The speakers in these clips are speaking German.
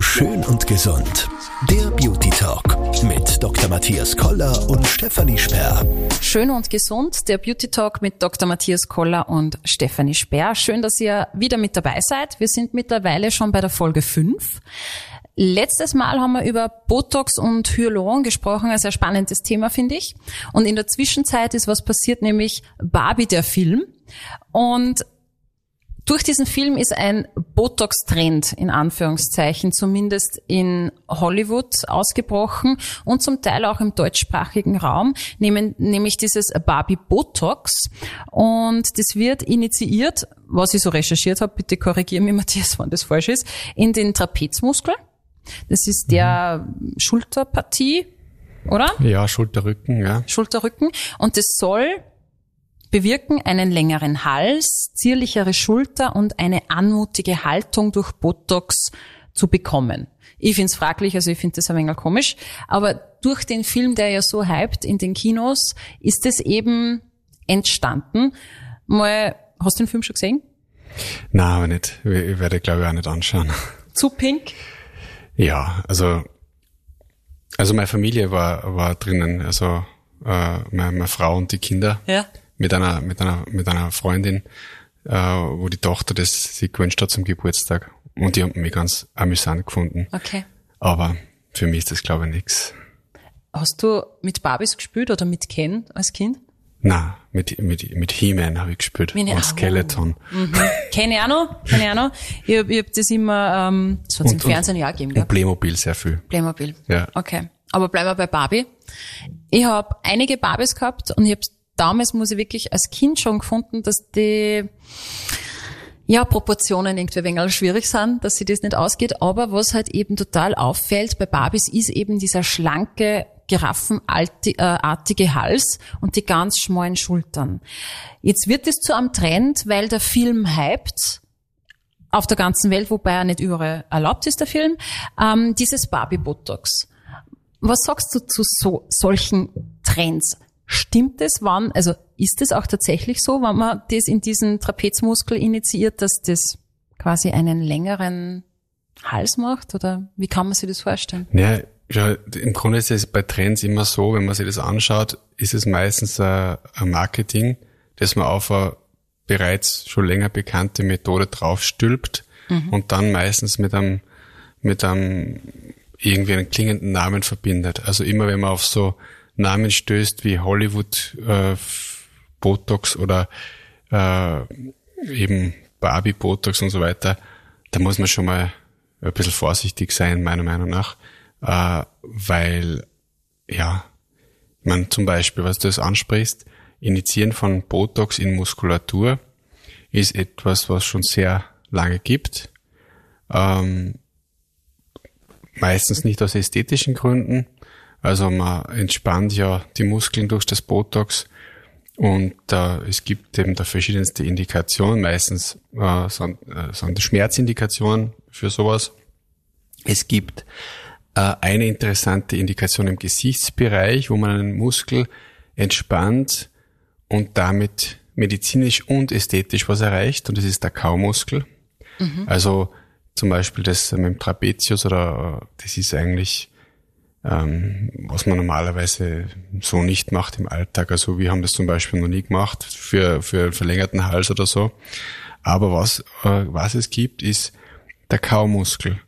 Schön und gesund. Der Beauty Talk mit Dr. Matthias Koller und Stefanie Sperr. Schön und gesund, der Beauty Talk mit Dr. Matthias Koller und Stefanie Sperr. Schön, dass ihr wieder mit dabei seid. Wir sind mittlerweile schon bei der Folge 5. Letztes Mal haben wir über Botox und Hyaluron gesprochen, ein sehr spannendes Thema, finde ich. Und in der Zwischenzeit ist was passiert, nämlich Barbie, der Film. Und durch diesen Film ist ein Botox-Trend in Anführungszeichen zumindest in Hollywood ausgebrochen und zum Teil auch im deutschsprachigen Raum, nämlich dieses Barbie Botox. Und das wird initiiert, was ich so recherchiert habe, bitte korrigieren mich Matthias, wenn das falsch ist, in den Trapezmuskel. Das ist der mhm. Schulterpartie, oder? Ja, Schulterrücken, ja. Schulterrücken. Und das soll bewirken einen längeren Hals, zierlichere Schulter und eine anmutige Haltung durch Botox zu bekommen. Ich find's fraglich, also ich finde das ein wenig komisch. Aber durch den Film, der ja so hypt in den Kinos, ist es eben entstanden. Mal, hast du den Film schon gesehen? Nein, aber nicht. Ich werde, glaube ich, auch nicht anschauen. Zu pink? Ja, also, also meine Familie war, war drinnen, also äh, meine, meine Frau und die Kinder. Ja mit einer, mit einer, mit einer Freundin, äh, wo die Tochter das sich gewünscht hat zum Geburtstag. Und die haben mich ganz amüsant gefunden. Okay. Aber für mich ist das, glaube ich, nix. Hast du mit Barbies gespielt oder mit Ken als Kind? Na, mit, mit, mit He-Man habe ich gespielt. Meine und Skeleton. Mhm. Kenne ich auch noch, kenne ich auch noch. Ich habe hab das immer, ähm, das hat im Fernsehen ja gegeben, gell? Und Playmobil sehr viel. Playmobil. Ja. Okay. Aber bleiben wir bei Barbie. Ich habe einige Barbies gehabt und ich habe damals, muss ich wirklich als Kind schon gefunden, dass die ja, Proportionen irgendwie ein wenig schwierig sind, dass sie das nicht ausgeht. Aber was halt eben total auffällt bei Barbies ist eben dieser schlanke, giraffenartige Hals und die ganz schmalen Schultern. Jetzt wird es zu einem Trend, weil der Film hypt auf der ganzen Welt, wobei er nicht überall erlaubt ist, der Film, ähm, dieses Barbie-Botox. Was sagst du zu so, solchen Trends? Stimmt es, wann, also ist es auch tatsächlich so, wenn man das in diesen Trapezmuskel initiiert, dass das quasi einen längeren Hals macht? Oder wie kann man sich das vorstellen? Ja, ja im Grunde ist es bei Trends immer so, wenn man sich das anschaut, ist es meistens ein, ein Marketing, das man auf eine bereits schon länger bekannte Methode draufstülpt mhm. und dann meistens mit einem, mit einem irgendwie einen klingenden Namen verbindet. Also immer wenn man auf so Namen stößt wie Hollywood äh, Botox oder äh, eben Barbie Botox und so weiter, da muss man schon mal ein bisschen vorsichtig sein, meiner Meinung nach, äh, weil ja, man zum Beispiel, was du das ansprichst, Initiieren von Botox in Muskulatur ist etwas, was schon sehr lange gibt. Ähm, meistens nicht aus ästhetischen Gründen, also man entspannt ja die Muskeln durch das Botox und äh, es gibt eben da verschiedenste Indikationen. Meistens äh, sind, äh, sind Schmerzindikationen für sowas. Es gibt äh, eine interessante Indikation im Gesichtsbereich, wo man einen Muskel entspannt und damit medizinisch und ästhetisch was erreicht. Und das ist der Kaumuskel. Mhm. Also zum Beispiel das mit dem Trapezius oder äh, das ist eigentlich ähm, was man normalerweise so nicht macht im Alltag. Also wir haben das zum Beispiel noch nie gemacht für, für verlängerten Hals oder so. Aber was, äh, was es gibt, ist der Kaumuskel.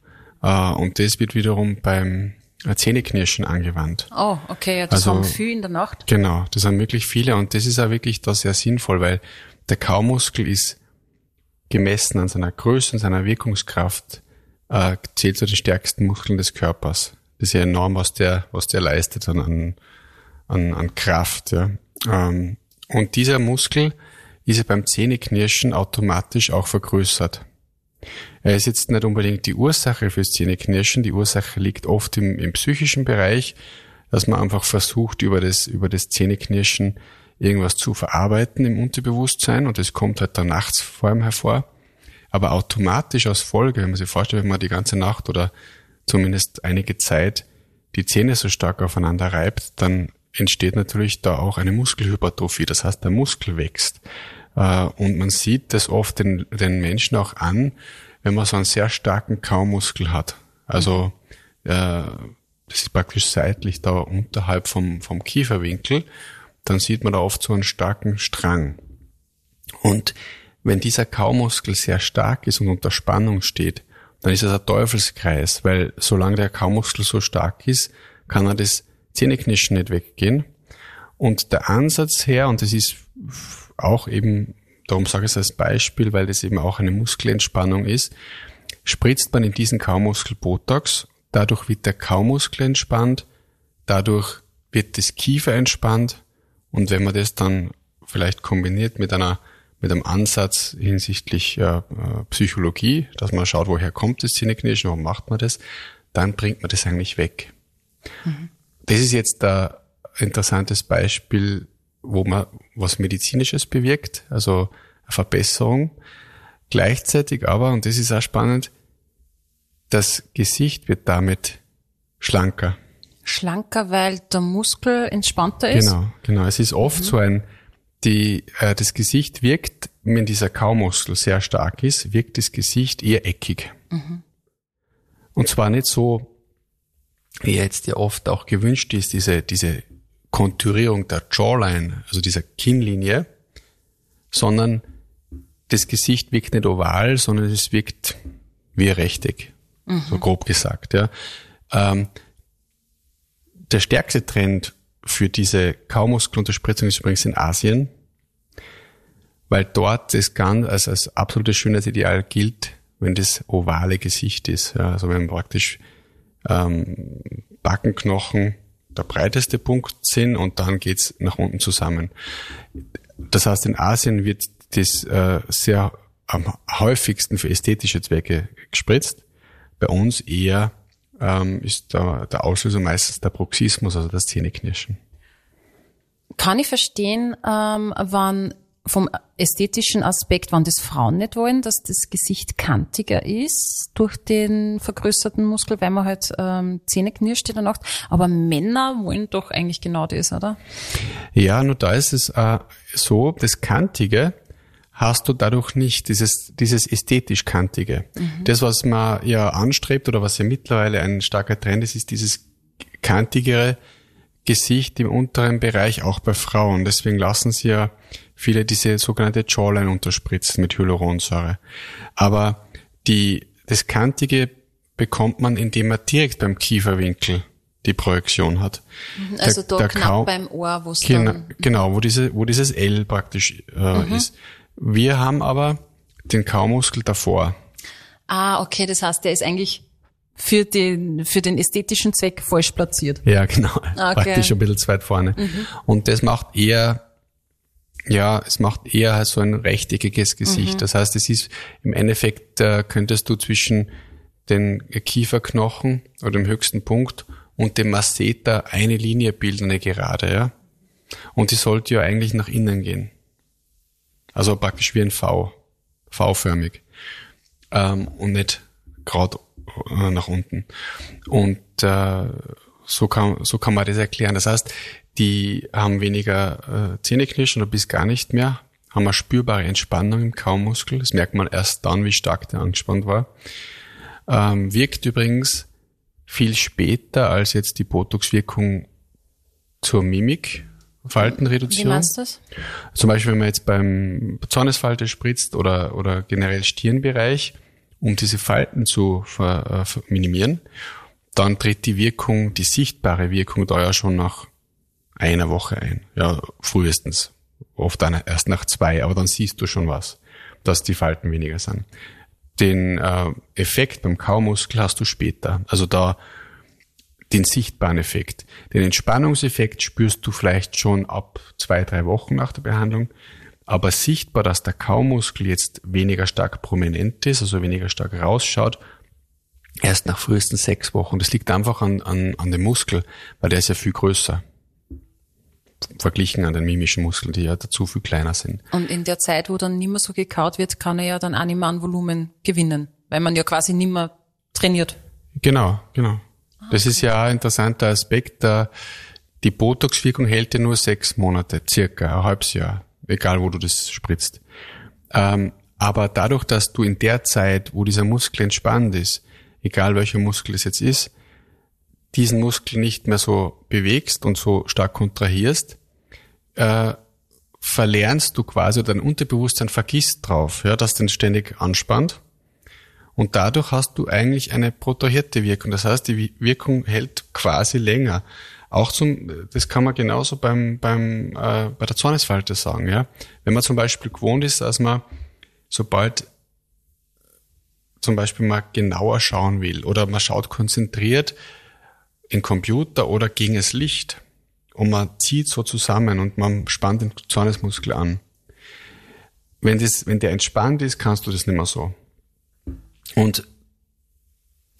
Äh, und das wird wiederum beim Zähneknirschen angewandt. Oh, okay, ja, das also, haben viele in der Nacht. Genau, das haben wirklich viele und das ist auch wirklich da sehr sinnvoll, weil der Kaumuskel ist gemessen an seiner Größe und seiner Wirkungskraft, äh, zählt zu den stärksten Muskeln des Körpers. Das ist ja enorm, was der, was der leistet an, an, an Kraft. Ja. Ähm, und dieser Muskel ist ja beim Zähneknirschen automatisch auch vergrößert. Er ist jetzt nicht unbedingt die Ursache fürs Zähneknirschen. Die Ursache liegt oft im, im psychischen Bereich, dass man einfach versucht, über das, über das Zähneknirschen irgendwas zu verarbeiten im Unterbewusstsein und es kommt halt dann nachts vor allem hervor. Aber automatisch als Folge, wenn man sich vorstellt, wenn man die ganze Nacht oder zumindest einige Zeit die Zähne so stark aufeinander reibt, dann entsteht natürlich da auch eine Muskelhypertrophie. Das heißt, der Muskel wächst. Äh, und man sieht das oft den, den Menschen auch an, wenn man so einen sehr starken Kaumuskel hat. Also äh, das ist praktisch seitlich da unterhalb vom, vom Kieferwinkel, dann sieht man da oft so einen starken Strang. Und wenn dieser Kaumuskel sehr stark ist und unter Spannung steht, dann ist es ein Teufelskreis, weil solange der Kaumuskel so stark ist, kann er das Zähneknirschen nicht weggehen. Und der Ansatz her, und das ist auch eben, darum sage ich es als Beispiel, weil das eben auch eine Muskelentspannung ist, spritzt man in diesen Kaumuskel Botox, dadurch wird der Kaumuskel entspannt, dadurch wird das Kiefer entspannt und wenn man das dann vielleicht kombiniert mit einer mit einem Ansatz hinsichtlich äh, Psychologie, dass man schaut, woher kommt das Zähneknirschen, warum macht man das, dann bringt man das eigentlich weg. Mhm. Das ist jetzt ein interessantes Beispiel, wo man was Medizinisches bewirkt, also eine Verbesserung. Gleichzeitig aber, und das ist auch spannend, das Gesicht wird damit schlanker. Schlanker, weil der Muskel entspannter ist? Genau, genau. Es ist oft mhm. so ein, die, äh, das Gesicht wirkt, wenn dieser Kaumuskel sehr stark ist, wirkt das Gesicht eher eckig. Mhm. Und zwar nicht so, wie jetzt ja oft auch gewünscht ist, diese, diese Konturierung der Jawline, also dieser Kinnlinie, sondern das Gesicht wirkt nicht oval, sondern es wirkt wie Rechteck, mhm. so grob gesagt. Ja. Ähm, der stärkste Trend für diese Kaumuskelunterspritzung ist übrigens in Asien, weil dort das ganz als, als absolutes Schönheitsideal gilt, wenn das ovale Gesicht ist. Ja, also wenn praktisch ähm, Backenknochen der breiteste Punkt sind und dann geht's nach unten zusammen. Das heißt, in Asien wird das äh, sehr am häufigsten für ästhetische Zwecke gespritzt. Bei uns eher ähm, ist der, der Auslöser meistens der Bruxismus, also das Zähneknirschen. Kann ich verstehen, ähm, wann vom ästhetischen Aspekt, wann das Frauen nicht wollen, dass das Gesicht kantiger ist durch den vergrößerten Muskel, weil man halt ähm, Zähne knirscht in der Nacht. Aber Männer wollen doch eigentlich genau das, oder? Ja, nur da ist es äh, so, das Kantige hast du dadurch nicht, dieses, dieses ästhetisch Kantige. Mhm. Das, was man ja anstrebt oder was ja mittlerweile ein starker Trend ist, ist dieses kantigere Gesicht im unteren Bereich, auch bei Frauen. Deswegen lassen sie ja viele diese sogenannte Jawline unterspritzen mit Hyaluronsäure. Aber die, das Kantige bekommt man, indem man direkt beim Kieferwinkel die Projektion hat. Mhm, also der, da der knapp Kau beim Ohr, wo es genau. Genau, wo, diese, wo dieses L praktisch äh, mhm. ist. Wir haben aber den Kaumuskel davor. Ah, okay, das heißt, der ist eigentlich für den, für den ästhetischen Zweck falsch platziert. Ja, genau. Okay. Praktisch ein bisschen zu weit vorne. Mhm. Und das macht eher, ja, es macht eher so ein rechteckiges Gesicht. Mhm. Das heißt, es ist im Endeffekt, äh, könntest du zwischen den Kieferknochen oder dem höchsten Punkt und dem Masseter eine Linie bilden, eine gerade, ja. Und die sollte ja eigentlich nach innen gehen. Also praktisch wie ein V, V-förmig. Ähm, und nicht gerade äh, nach unten. Und äh, so, kann, so kann man das erklären. Das heißt, die haben weniger äh, Zähneknirschen oder bis gar nicht mehr, haben eine spürbare Entspannung im Kaumuskel. Das merkt man erst dann, wie stark der angespannt war. Ähm, wirkt übrigens viel später als jetzt die Botox-Wirkung zur Mimik. Faltenreduktion. Wie meinst du das? Zum Beispiel, wenn man jetzt beim Zornesfalte spritzt oder, oder generell Stirnbereich, um diese Falten zu ver, äh, minimieren, dann tritt die Wirkung, die sichtbare Wirkung da ja schon nach einer Woche ein. Ja, frühestens. Oft dann erst nach zwei, aber dann siehst du schon was, dass die Falten weniger sind. Den äh, Effekt beim Kaumuskel hast du später. Also da den sichtbaren Effekt. Den Entspannungseffekt spürst du vielleicht schon ab zwei, drei Wochen nach der Behandlung aber sichtbar, dass der Kaumuskel jetzt weniger stark prominent ist, also weniger stark rausschaut, erst nach frühestens sechs Wochen. Das liegt einfach an, an, an dem Muskel, weil der ist ja viel größer. Verglichen an den mimischen Muskeln, die ja dazu viel kleiner sind. Und in der Zeit, wo dann nicht mehr so gekaut wird, kann er ja dann auch nicht mehr an Volumen gewinnen, weil man ja quasi nicht mehr trainiert. Genau, genau. Ah, das ist ja ein interessanter Aspekt. Die Botox-Wirkung hält ja nur sechs Monate, circa ein halbes Jahr egal wo du das spritzt. Ähm, Aber dadurch, dass du in der Zeit, wo dieser Muskel entspannt ist, egal welcher Muskel es jetzt ist, diesen Muskel nicht mehr so bewegst und so stark kontrahierst, äh, verlernst du quasi dein Unterbewusstsein vergisst drauf, ja, dass den ständig anspannt. Und dadurch hast du eigentlich eine protrahierte Wirkung. Das heißt, die Wirkung hält quasi länger. Auch zum, das kann man genauso beim, beim, äh, bei der Zornesfalte sagen, ja. Wenn man zum Beispiel gewohnt ist, dass man, sobald zum Beispiel mal genauer schauen will oder man schaut konzentriert in Computer oder gegen das Licht und man zieht so zusammen und man spannt den Zornesmuskel an. Wenn, das, wenn der entspannt ist, kannst du das nicht mehr so. Und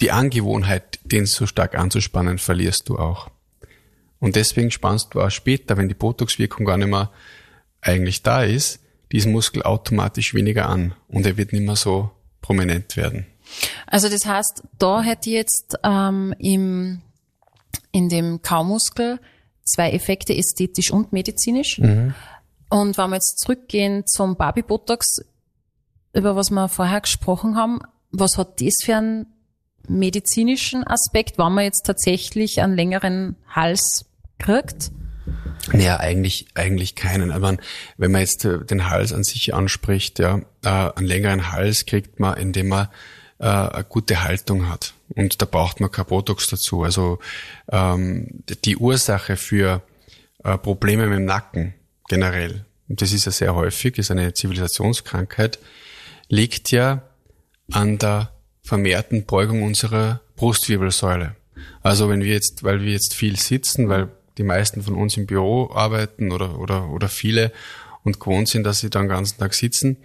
die Angewohnheit, den so stark anzuspannen, verlierst du auch. Und deswegen spannst du auch später, wenn die Botox-Wirkung gar nicht mehr eigentlich da ist, diesen Muskel automatisch weniger an und er wird nicht mehr so prominent werden. Also das heißt, da hätte ich jetzt ähm, im, in dem Kaumuskel zwei Effekte, ästhetisch und medizinisch. Mhm. Und wenn wir jetzt zurückgehen zum Barbie-Botox, über was wir vorher gesprochen haben, was hat das für einen medizinischen Aspekt, wenn man jetzt tatsächlich einen längeren Hals kriegt? Naja, eigentlich, eigentlich keinen. Aber wenn man jetzt äh, den Hals an sich anspricht, ja, äh, einen längeren Hals kriegt man, indem man äh, eine gute Haltung hat. Und da braucht man kein Botox dazu. Also ähm, die Ursache für äh, Probleme mit dem Nacken generell, und das ist ja sehr häufig, ist eine Zivilisationskrankheit, liegt ja an der vermehrten Beugung unserer Brustwirbelsäule. Also wenn wir jetzt, weil wir jetzt viel sitzen, weil die meisten von uns im Büro arbeiten oder, oder, oder viele und gewohnt sind, dass sie da den ganzen Tag sitzen,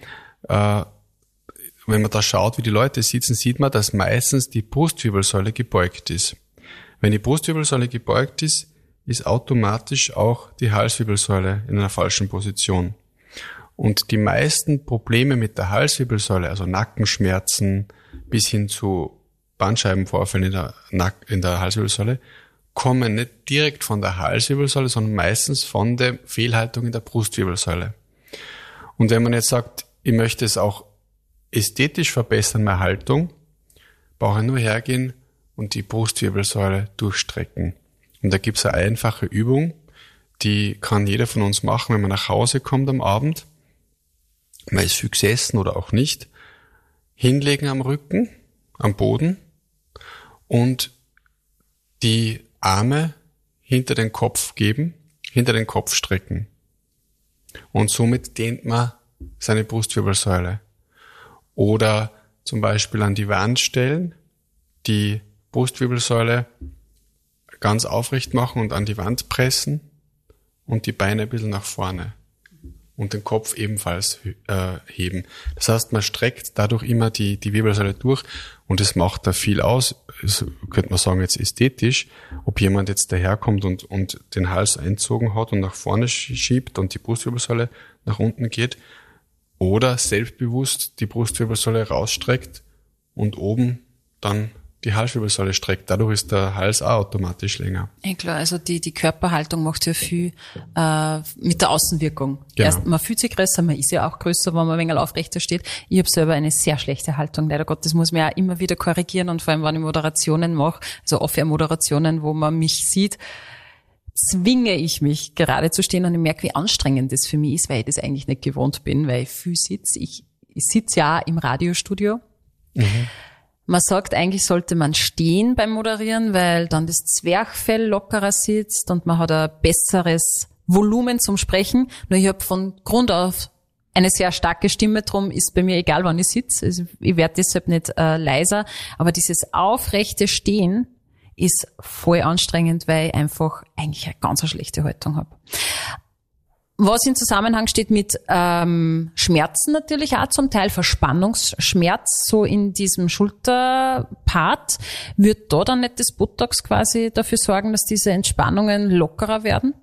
äh, wenn man da schaut, wie die Leute sitzen, sieht man, dass meistens die Brustwirbelsäule gebeugt ist. Wenn die Brustwirbelsäule gebeugt ist, ist automatisch auch die Halswirbelsäule in einer falschen Position. Und die meisten Probleme mit der Halswirbelsäule, also Nackenschmerzen bis hin zu Bandscheibenvorfällen in der, Nack in der Halswirbelsäule, kommen nicht direkt von der Halswirbelsäule, sondern meistens von der Fehlhaltung in der Brustwirbelsäule. Und wenn man jetzt sagt, ich möchte es auch ästhetisch verbessern, meine Haltung, brauche ich nur hergehen und die Brustwirbelsäule durchstrecken. Und da gibt's eine einfache Übung, die kann jeder von uns machen, wenn man nach Hause kommt am Abend. Man ist viel gesessen oder auch nicht. Hinlegen am Rücken, am Boden und die Arme hinter den Kopf geben, hinter den Kopf strecken. Und somit dehnt man seine Brustwirbelsäule. Oder zum Beispiel an die Wand stellen, die Brustwirbelsäule ganz aufrecht machen und an die Wand pressen und die Beine ein bisschen nach vorne und den Kopf ebenfalls äh, heben. Das heißt, man streckt dadurch immer die, die Wirbelsäule durch und es macht da viel aus. Das könnte man sagen jetzt ästhetisch, ob jemand jetzt daherkommt und, und den Hals einzogen hat und nach vorne schiebt und die Brustwirbelsäule nach unten geht oder selbstbewusst die Brustwirbelsäule rausstreckt und oben dann die Halswirbelsäule streckt. Dadurch ist der Hals auch automatisch länger. Ja klar, also die, die Körperhaltung macht ja viel äh, mit der Außenwirkung. Genau. Erst, man fühlt sich größer, man ist ja auch größer, wenn man ein wenig aufrechter steht. Ich habe selber eine sehr schlechte Haltung, leider Gott. Das muss man ja immer wieder korrigieren und vor allem, wenn ich Moderationen mache, also Off-Air-Moderationen, wo man mich sieht, zwinge ich mich gerade zu stehen und ich merke, wie anstrengend das für mich ist, weil ich das eigentlich nicht gewohnt bin, weil ich viel sitze. Ich, ich sitze ja im Radiostudio. Mhm. Man sagt, eigentlich sollte man stehen beim Moderieren, weil dann das Zwerchfell lockerer sitzt und man hat ein besseres Volumen zum Sprechen. Nur ich habe von Grund auf eine sehr starke Stimme, drum ist bei mir egal, wann ich sitze. Also ich werde deshalb nicht äh, leiser. Aber dieses aufrechte Stehen ist voll anstrengend, weil ich einfach eigentlich eine ganz schlechte Haltung habe. Was in Zusammenhang steht mit ähm, Schmerzen natürlich auch zum Teil, Verspannungsschmerz, so in diesem Schulterpart. Wird da dann nicht das Botox quasi dafür sorgen, dass diese Entspannungen lockerer werden?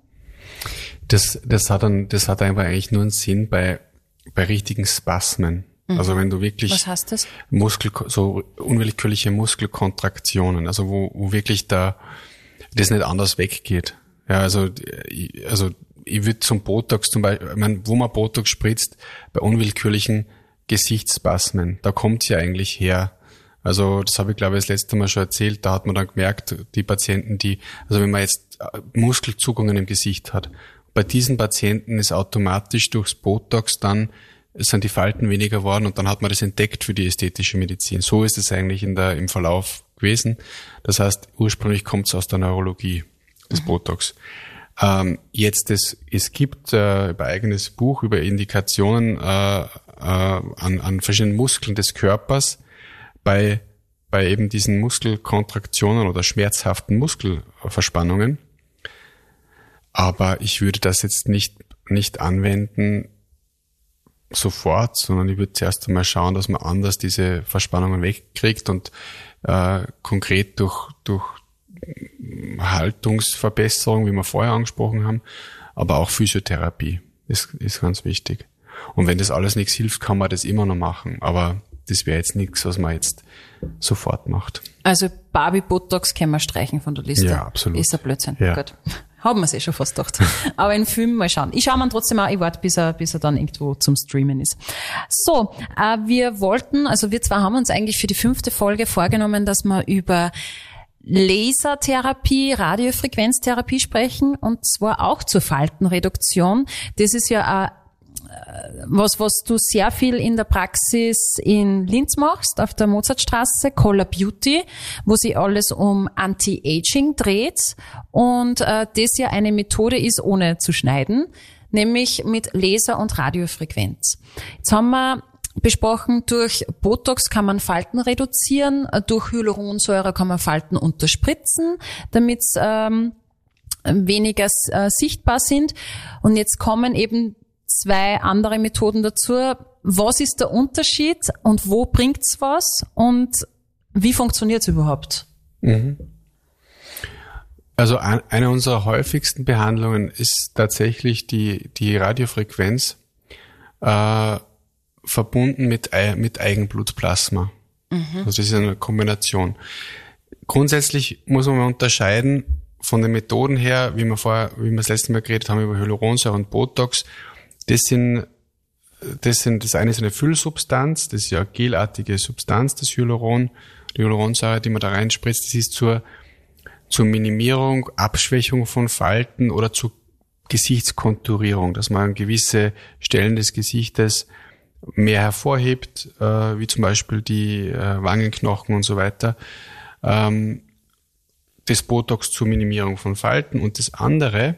Das, das hat dann, das hat einfach eigentlich nur einen Sinn bei, bei richtigen Spasmen. Mhm. Also wenn du wirklich Was heißt das? Muskel, so unwillkürliche Muskelkontraktionen, also wo, wo wirklich da das nicht anders weggeht. Ja, also, also ich würde zum Botox zum Beispiel, ich meine, wo man Botox spritzt, bei unwillkürlichen Gesichtsspasmen. Da kommt's ja eigentlich her. Also das habe ich glaube ich das letzte Mal schon erzählt. Da hat man dann gemerkt, die Patienten, die, also wenn man jetzt äh, Muskelzugungen im Gesicht hat, bei diesen Patienten ist automatisch durchs Botox dann sind die Falten weniger geworden und dann hat man das entdeckt für die ästhetische Medizin. So ist es eigentlich in der, im Verlauf gewesen. Das heißt, ursprünglich kommt es aus der Neurologie, das mhm. Botox. Ähm, jetzt, es, es gibt äh, ein eigenes Buch über Indikationen äh, äh, an, an verschiedenen Muskeln des Körpers bei, bei eben diesen Muskelkontraktionen oder schmerzhaften Muskelverspannungen. Aber ich würde das jetzt nicht, nicht anwenden sofort, sondern ich würde zuerst einmal schauen, dass man anders diese Verspannungen wegkriegt und äh, konkret durch, durch Haltungsverbesserung, wie wir vorher angesprochen haben, aber auch Physiotherapie ist, ist ganz wichtig. Und wenn das alles nichts hilft, kann man das immer noch machen. Aber das wäre jetzt nichts, was man jetzt sofort macht. Also Barbie Botox können wir streichen von der Liste. Ja, absolut. Ist ein Blödsinn. Ja. Gut. Haben wir es eh schon fast gedacht. Aber in Film mal schauen. Ich schaue mir trotzdem auch, ich warte, bis er, bis er dann irgendwo zum Streamen ist. So, äh, wir wollten, also wir zwei haben uns eigentlich für die fünfte Folge vorgenommen, dass wir über Lasertherapie, Radiofrequenztherapie sprechen und zwar auch zur Faltenreduktion. Das ist ja äh, was, was du sehr viel in der Praxis in Linz machst, auf der Mozartstraße, Color Beauty, wo sich alles um Anti-Aging dreht und äh, das ja eine Methode ist, ohne zu schneiden, nämlich mit Laser- und Radiofrequenz. Jetzt haben wir besprochen, durch Botox kann man Falten reduzieren, durch Hyaluronsäure kann man Falten unterspritzen, damit ähm, weniger äh, sichtbar sind. Und jetzt kommen eben zwei andere Methoden dazu. Was ist der Unterschied und wo bringt's was und wie funktioniert's überhaupt? Mhm. Also eine unserer häufigsten Behandlungen ist tatsächlich die, die Radiofrequenz äh, verbunden mit, mit Eigenblutplasma. Mhm. Also das ist eine Kombination. Grundsätzlich muss man unterscheiden von den Methoden her, wie wir vorher, wie wir das letzte Mal geredet haben über Hyaluronsäure und Botox, das sind, das sind, das eine ist eine Füllsubstanz, das ist ja gelartige Substanz, das Hyaluron, die Hyaluronsäure, die man da reinspritzt, das ist zur, zur Minimierung, Abschwächung von Falten oder zur Gesichtskonturierung, dass man gewisse Stellen des Gesichtes mehr hervorhebt, äh, wie zum Beispiel die äh, Wangenknochen und so weiter. Ähm, das Botox zur Minimierung von Falten und das andere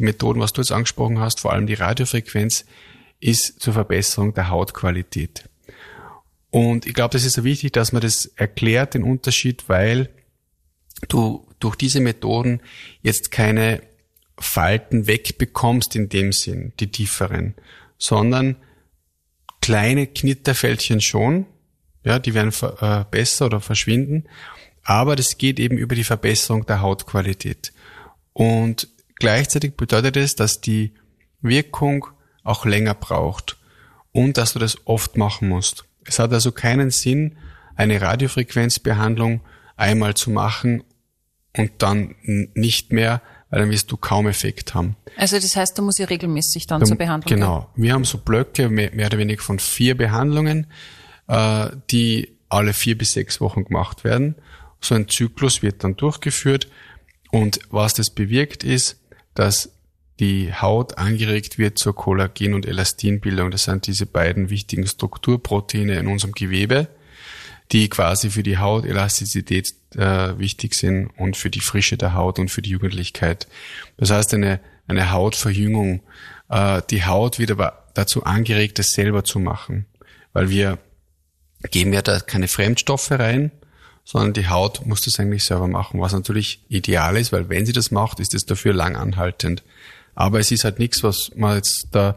die Methoden, was du jetzt angesprochen hast, vor allem die Radiofrequenz, ist zur Verbesserung der Hautqualität. Und ich glaube, das ist so wichtig, dass man das erklärt, den Unterschied, weil du durch diese Methoden jetzt keine Falten wegbekommst in dem Sinn, die tieferen, sondern kleine Knitterfältchen schon, ja, die werden äh, besser oder verschwinden, aber das geht eben über die Verbesserung der Hautqualität. Und Gleichzeitig bedeutet es, dass die Wirkung auch länger braucht und dass du das oft machen musst. Es hat also keinen Sinn, eine Radiofrequenzbehandlung einmal zu machen und dann nicht mehr, weil dann wirst du kaum Effekt haben. Also das heißt, du musst ja regelmäßig dann, dann zur Behandlung Genau. Gehen. Wir haben so Blöcke, mehr, mehr, oder weniger von vier Behandlungen, äh, die alle vier bis sechs Wochen gemacht werden. So ein Zyklus wird dann durchgeführt und was das bewirkt ist, dass die Haut angeregt wird zur Kollagen- und Elastinbildung. Das sind diese beiden wichtigen Strukturproteine in unserem Gewebe, die quasi für die Hautelastizität äh, wichtig sind und für die Frische der Haut und für die Jugendlichkeit. Das heißt, eine, eine Hautverjüngung. Äh, die Haut wird aber dazu angeregt, es selber zu machen, weil wir geben ja da keine Fremdstoffe rein, sondern die Haut muss das eigentlich selber machen, was natürlich ideal ist, weil wenn sie das macht, ist es dafür lang anhaltend. Aber es ist halt nichts, was man jetzt da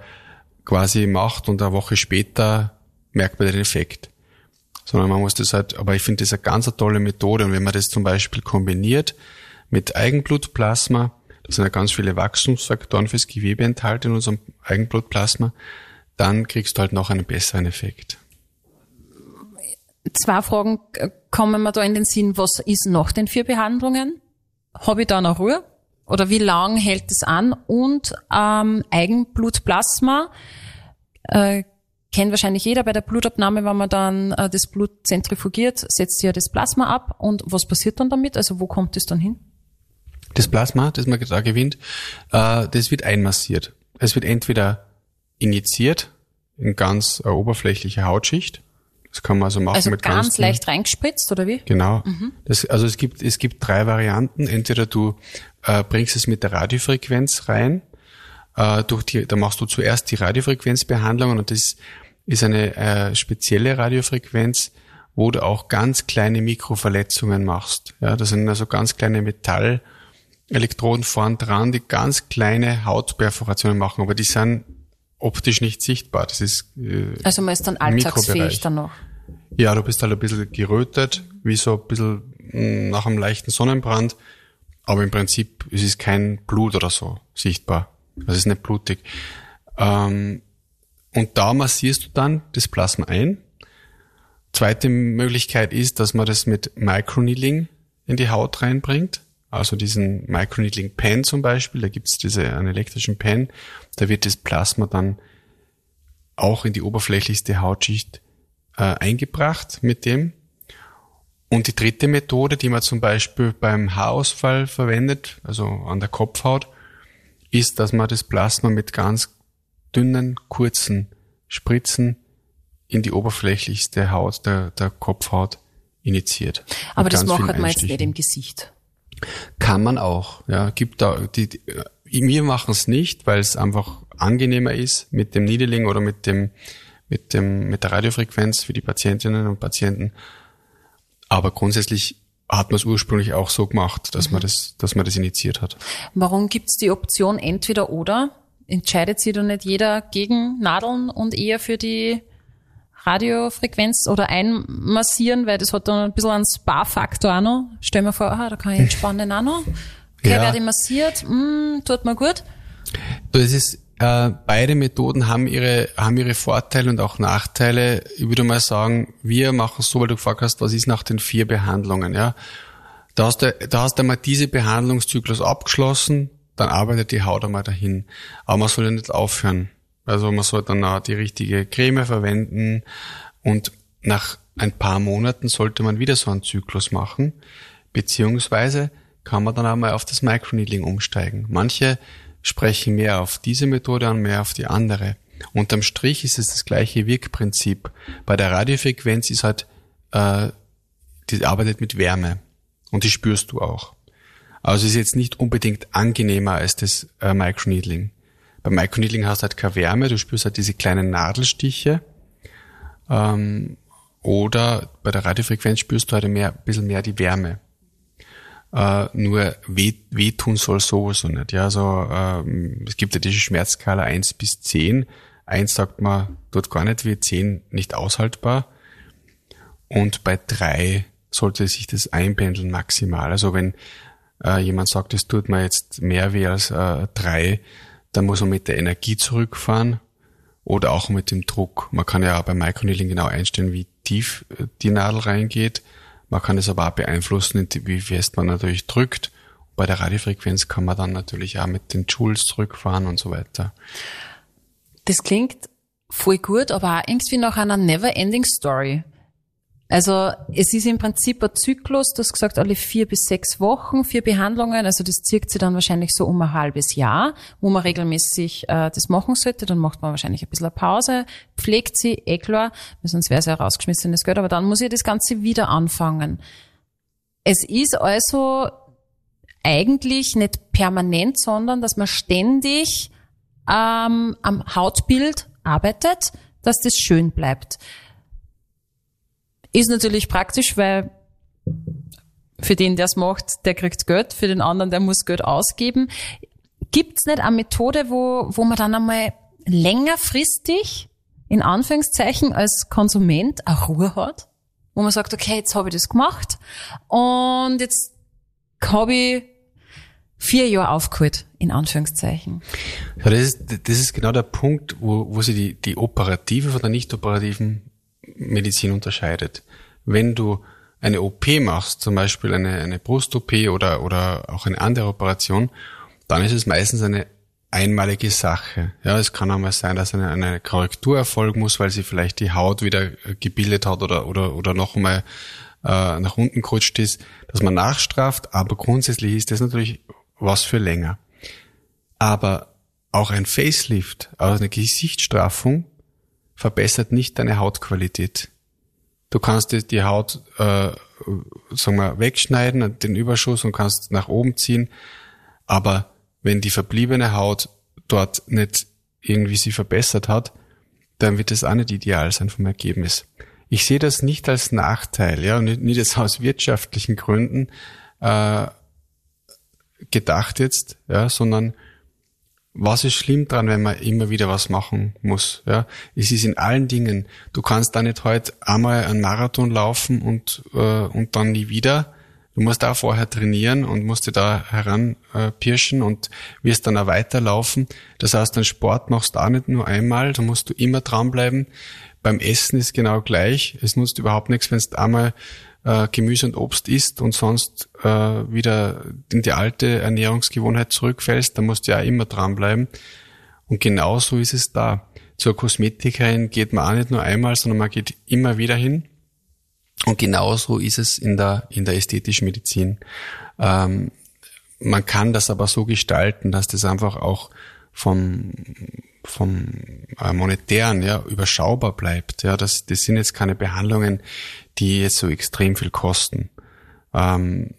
quasi macht und eine Woche später merkt man den Effekt. Sondern man muss das halt, aber ich finde das eine ganz tolle Methode und wenn man das zum Beispiel kombiniert mit Eigenblutplasma, da sind ja ganz viele Wachstumsfaktoren fürs Gewebe enthalten in unserem Eigenblutplasma, dann kriegst du halt noch einen besseren Effekt zwei Fragen kommen mir da in den Sinn. Was ist nach den vier Behandlungen? Habe ich da noch Ruhe? Oder wie lang hält es an? Und ähm, Eigenblutplasma, äh, kennt wahrscheinlich jeder bei der Blutabnahme, wenn man dann äh, das Blut zentrifugiert, setzt ja das Plasma ab und was passiert dann damit? Also wo kommt es dann hin? Das Plasma, das man da gewinnt, äh, das wird einmassiert. Es wird entweder injiziert in ganz äh, oberflächliche Hautschicht. Das kann man also machen Also mit ganz, ganz leicht reingespritzt, oder wie? Genau. Das, also es gibt, es gibt drei Varianten. Entweder du äh, bringst es mit der Radiofrequenz rein, äh, durch die, da machst du zuerst die Radiofrequenzbehandlungen und das ist eine äh, spezielle Radiofrequenz, wo du auch ganz kleine Mikroverletzungen machst. Ja, das sind also ganz kleine Metallelektroden vorn dran, die ganz kleine Hautperforationen machen, aber die sind optisch nicht sichtbar. Das ist äh, Also man ist dann alltagsfähig dann noch. Ja, du bist halt ein bisschen gerötet, wie so ein bisschen mh, nach einem leichten Sonnenbrand. Aber im Prinzip es ist kein Blut oder so sichtbar. Es ist nicht blutig. Ähm, und da massierst du dann das Plasma ein. Zweite Möglichkeit ist, dass man das mit Microneedling in die Haut reinbringt. Also diesen Microneedling Pen zum Beispiel, da gibt's diese einen elektrischen Pen, da wird das Plasma dann auch in die oberflächlichste Hautschicht äh, eingebracht mit dem. Und die dritte Methode, die man zum Beispiel beim Haarausfall verwendet, also an der Kopfhaut, ist, dass man das Plasma mit ganz dünnen, kurzen Spritzen in die oberflächlichste Haut der, der Kopfhaut initiiert. Aber das macht man jetzt nicht im Gesicht. Kann man auch, ja. Gibt da, die, die äh, wir machen es nicht, weil es einfach angenehmer ist mit dem Needling oder mit dem, mit dem, mit der Radiofrequenz für die Patientinnen und Patienten. Aber grundsätzlich hat man es ursprünglich auch so gemacht, dass man das, dass man das initiiert hat. Warum gibt's die Option entweder oder? Entscheidet sich da nicht jeder gegen Nadeln und eher für die Radiofrequenz oder einmassieren, weil das hat dann ein bisschen einen Spa-Faktor auch noch. Stell mir vor, ah, da kann ich entspannen auch noch. Okay, Ja. werde ich massiert, mm, tut mir gut. Das ist, äh, beide Methoden haben ihre, haben ihre Vorteile und auch Nachteile. Ich würde mal sagen, wir machen es so, weil du gefragt hast, was ist nach den vier Behandlungen, ja. Da hast du, da hast du einmal diese Behandlungszyklus abgeschlossen, dann arbeitet die Haut einmal dahin. Aber man soll ja nicht aufhören. Also man soll dann auch die richtige Creme verwenden und nach ein paar Monaten sollte man wieder so einen Zyklus machen, beziehungsweise kann man dann auch mal auf das Microneedling umsteigen. Manche sprechen mehr auf diese Methode an, mehr auf die andere. Unterm Strich ist es das gleiche Wirkprinzip. Bei der Radiofrequenz ist halt, äh, die arbeitet mit Wärme und die spürst du auch. Also ist jetzt nicht unbedingt angenehmer als das äh, Microneedling. Beim Microneedling hast du halt keine Wärme, du spürst halt diese kleinen Nadelstiche. Ähm, oder bei der Radiofrequenz spürst du halt mehr, ein bisschen mehr die Wärme. Äh, nur weh, wehtun soll sowieso nicht. Ja, also ähm, es gibt ja diese Schmerzskala 1 bis 10. 1 sagt man, tut gar nicht weh, 10 nicht aushaltbar. Und bei 3 sollte sich das einpendeln maximal. Also wenn äh, jemand sagt, es tut mir jetzt mehr weh als äh, 3, dann muss man mit der Energie zurückfahren oder auch mit dem Druck. Man kann ja auch beim Microneedling genau einstellen, wie tief äh, die Nadel reingeht. Man kann es aber auch beeinflussen, wie fest man natürlich drückt. Bei der Radiofrequenz kann man dann natürlich auch mit den Joules zurückfahren und so weiter. Das klingt voll gut, aber auch irgendwie nach einer never-ending Story. Also es ist im Prinzip ein Zyklus, du hast gesagt, alle vier bis sechs Wochen, vier Behandlungen, also das zirkt sich dann wahrscheinlich so um ein halbes Jahr, wo man regelmäßig äh, das machen sollte, dann macht man wahrscheinlich ein bisschen eine Pause, pflegt sie, eh klar, sonst wäre es ja rausgeschmissenes Geld, aber dann muss ich das Ganze wieder anfangen. Es ist also eigentlich nicht permanent, sondern dass man ständig ähm, am Hautbild arbeitet, dass das schön bleibt. Ist natürlich praktisch, weil für den, der es macht, der kriegt Geld, für den anderen, der muss Geld ausgeben. Gibt's nicht eine Methode, wo, wo man dann einmal längerfristig, in Anführungszeichen, als Konsument auch Ruhe hat? Wo man sagt, okay, jetzt habe ich das gemacht und jetzt habe ich vier Jahre aufgeholt, in Anführungszeichen. Ja, das ist, das ist genau der Punkt, wo, wo sie die, die operative von der nicht operativen Medizin unterscheidet. Wenn du eine OP machst, zum Beispiel eine, eine Brust-OP oder, oder auch eine andere Operation, dann ist es meistens eine einmalige Sache. Ja, es kann einmal sein, dass eine, eine Korrektur erfolgen muss, weil sie vielleicht die Haut wieder äh, gebildet hat oder, oder, oder noch einmal äh, nach unten gerutscht ist, dass man nachstraft. Aber grundsätzlich ist das natürlich was für länger. Aber auch ein Facelift, also eine Gesichtsstraffung, verbessert nicht deine Hautqualität. Du kannst die Haut, äh, sagen wir, wegschneiden, den Überschuss und kannst nach oben ziehen. Aber wenn die verbliebene Haut dort nicht irgendwie sie verbessert hat, dann wird es auch nicht ideal sein vom Ergebnis. Ich sehe das nicht als Nachteil, ja, nicht, nicht jetzt aus wirtschaftlichen Gründen äh, gedacht jetzt, ja, sondern was ist schlimm dran, wenn man immer wieder was machen muss? Ja, es ist in allen Dingen. Du kannst da nicht heute einmal einen Marathon laufen und äh, und dann nie wieder. Du musst auch vorher trainieren und musst dir da heranpirschen äh, und wirst dann auch weiterlaufen. Das heißt, den Sport machst du auch nicht nur einmal, da musst du immer dranbleiben. Beim Essen ist genau gleich. Es nutzt überhaupt nichts, wenn du einmal äh, Gemüse und Obst isst und sonst äh, wieder in die alte Ernährungsgewohnheit zurückfällst, dann musst du ja immer dranbleiben. Und genauso ist es da. Zur Kosmetikerin geht man auch nicht nur einmal, sondern man geht immer wieder hin. Und genauso ist es in der, in der ästhetischen Medizin. Ähm, man kann das aber so gestalten, dass das einfach auch vom, vom äh, monetären ja überschaubar bleibt. Ja, das, das sind jetzt keine Behandlungen, die jetzt so extrem viel kosten. Ähm,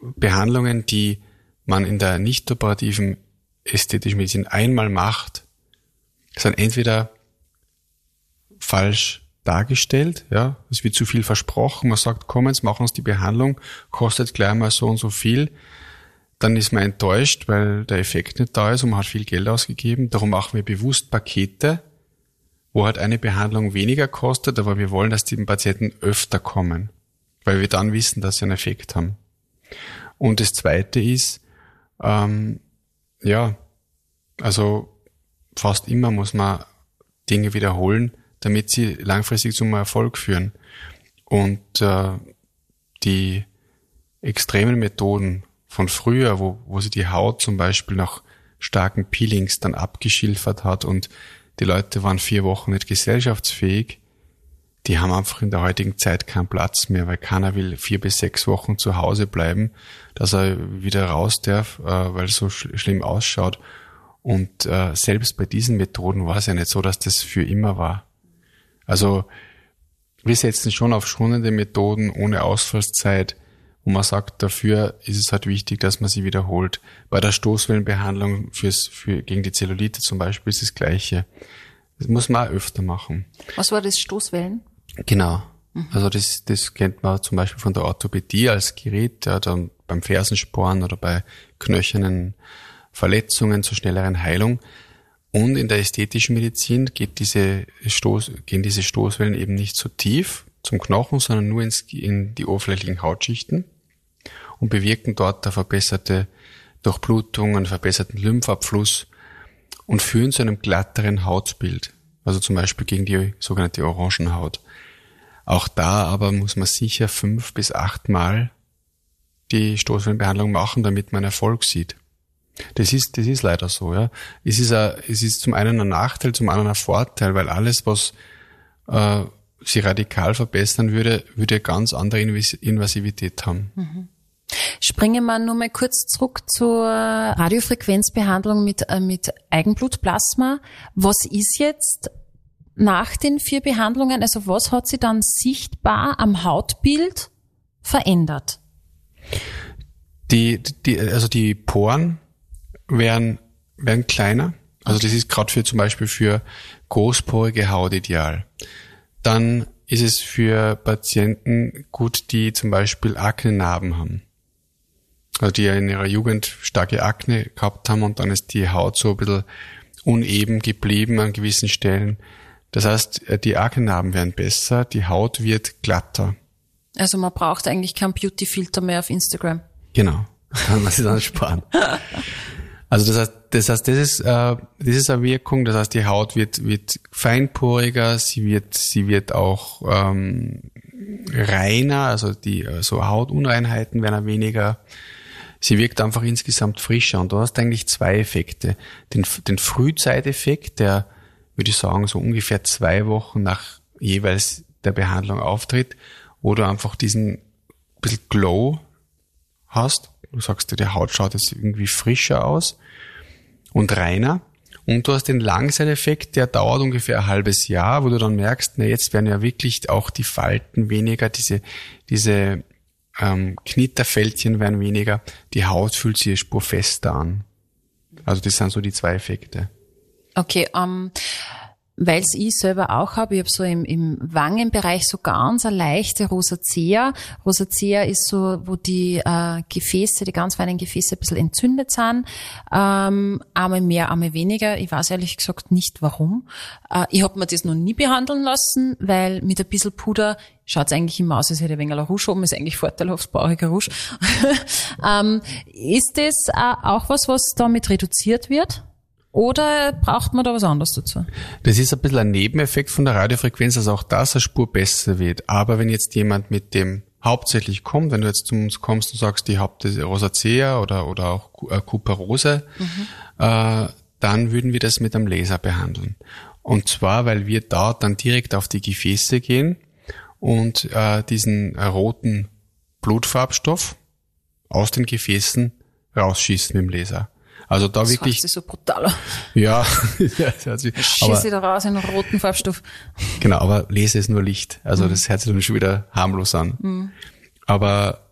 Behandlungen, die man in der nicht operativen ästhetischen Medizin einmal macht, sind entweder falsch dargestellt, ja, es wird zu viel versprochen, man sagt, komm, jetzt machen uns die Behandlung, kostet gleich mal so und so viel, dann ist man enttäuscht, weil der Effekt nicht da ist und man hat viel Geld ausgegeben, darum machen wir bewusst Pakete, wo halt eine Behandlung weniger kostet, aber wir wollen, dass die Patienten öfter kommen, weil wir dann wissen, dass sie einen Effekt haben. Und das Zweite ist, ähm, ja, also fast immer muss man Dinge wiederholen, damit sie langfristig zum Erfolg führen. Und äh, die extremen Methoden von früher, wo, wo sie die Haut zum Beispiel nach starken Peelings dann abgeschilfert hat und die Leute waren vier Wochen nicht gesellschaftsfähig, die haben einfach in der heutigen Zeit keinen Platz mehr, weil keiner will vier bis sechs Wochen zu Hause bleiben, dass er wieder raus darf, äh, weil es so sch schlimm ausschaut. Und äh, selbst bei diesen Methoden war es ja nicht so, dass das für immer war. Also wir setzen schon auf schonende Methoden ohne Ausfallszeit, wo man sagt, dafür ist es halt wichtig, dass man sie wiederholt. Bei der Stoßwellenbehandlung fürs, für, gegen die Zellulite zum Beispiel ist das Gleiche. Das muss man auch öfter machen. Was war das Stoßwellen? Genau. Mhm. Also das, das kennt man zum Beispiel von der Orthopädie als Gerät, ja, dann beim Fersensporn oder bei knöchernen Verletzungen zur schnelleren Heilung. Und in der ästhetischen Medizin geht diese Stoß, gehen diese Stoßwellen eben nicht so tief zum Knochen, sondern nur ins, in die oberflächlichen Hautschichten und bewirken dort eine verbesserte Durchblutung, einen verbesserten Lymphabfluss und führen zu einem glatteren Hautbild. Also zum Beispiel gegen die sogenannte Orangenhaut. Auch da aber muss man sicher fünf bis acht Mal die Stoßwellenbehandlung machen, damit man Erfolg sieht. Das ist, das ist leider so, ja. Es ist, a, es ist zum einen ein Nachteil, zum anderen ein Vorteil, weil alles, was äh, sie radikal verbessern würde, würde ganz andere Invasivität haben. Mhm. Springen wir nur mal kurz zurück zur Radiofrequenzbehandlung mit, äh, mit Eigenblutplasma. Was ist jetzt nach den vier Behandlungen, also was hat sich dann sichtbar am Hautbild verändert? Die, die, also die Poren werden, werden kleiner. Also das ist gerade für zum Beispiel für großporige Haut ideal. Dann ist es für Patienten gut, die zum Beispiel Aknenarben haben. Also die in ihrer Jugend starke Akne gehabt haben und dann ist die Haut so ein bisschen uneben geblieben an gewissen Stellen. Das heißt, die Aknenarben werden besser, die Haut wird glatter. Also man braucht eigentlich keinen Beauty-Filter mehr auf Instagram. Genau, kann man sich dann sparen. Also das heißt, das heißt, das ist, äh, das ist eine Wirkung. Das heißt, die Haut wird wird feinporiger, sie wird sie wird auch ähm, reiner, also die so Hautunreinheiten werden weniger. Sie wirkt einfach insgesamt frischer. Und du hast eigentlich zwei Effekte. Den, den Frühzeiteffekt, der, würde ich sagen, so ungefähr zwei Wochen nach jeweils der Behandlung auftritt, wo du einfach diesen bisschen Glow hast. Du sagst dir, die Haut schaut jetzt irgendwie frischer aus und reiner. Und du hast den Langzeiteffekt, der dauert ungefähr ein halbes Jahr, wo du dann merkst, na jetzt werden ja wirklich auch die Falten weniger, diese, diese ähm, Knitterfältchen werden weniger, die Haut fühlt sich eine Spur fester an. Also das sind so die zwei Effekte. Okay, ähm, weil es ich selber auch habe. Ich habe so im, im Wangenbereich so ganz eine leichte Rosacea. Rosacea ist so, wo die äh, Gefäße, die ganz feinen Gefäße ein bisschen entzündet sind. Ähm, einmal mehr, einmal weniger. Ich weiß ehrlich gesagt nicht warum. Äh, ich habe mir das noch nie behandeln lassen, weil mit ein bisschen Puder schaut es eigentlich immer aus, als hätte ich ein wenig Rouge oben, ist eigentlich vorteilhaft, brauche ich Rouge. ähm, ist das äh, auch was, was damit reduziert wird? Oder braucht man da was anderes dazu? Das ist ein bisschen ein Nebeneffekt von der Radiofrequenz, dass auch das eine Spur besser wird. Aber wenn jetzt jemand mit dem hauptsächlich kommt, wenn du jetzt zu uns kommst und sagst, die Haupt Rosacea oder, oder auch äh, Kuperose, mhm. äh, dann würden wir das mit einem Laser behandeln. Und zwar, weil wir da dann direkt auf die Gefäße gehen und äh, diesen roten Blutfarbstoff aus den Gefäßen rausschießen mit dem Laser. Also da das wirklich. Das ist so brutal. Ja. Schieße da raus in roten Farbstoff. Genau, aber Lese ist nur Licht. Also mhm. das hört sich dann schon wieder harmlos an. Mhm. Aber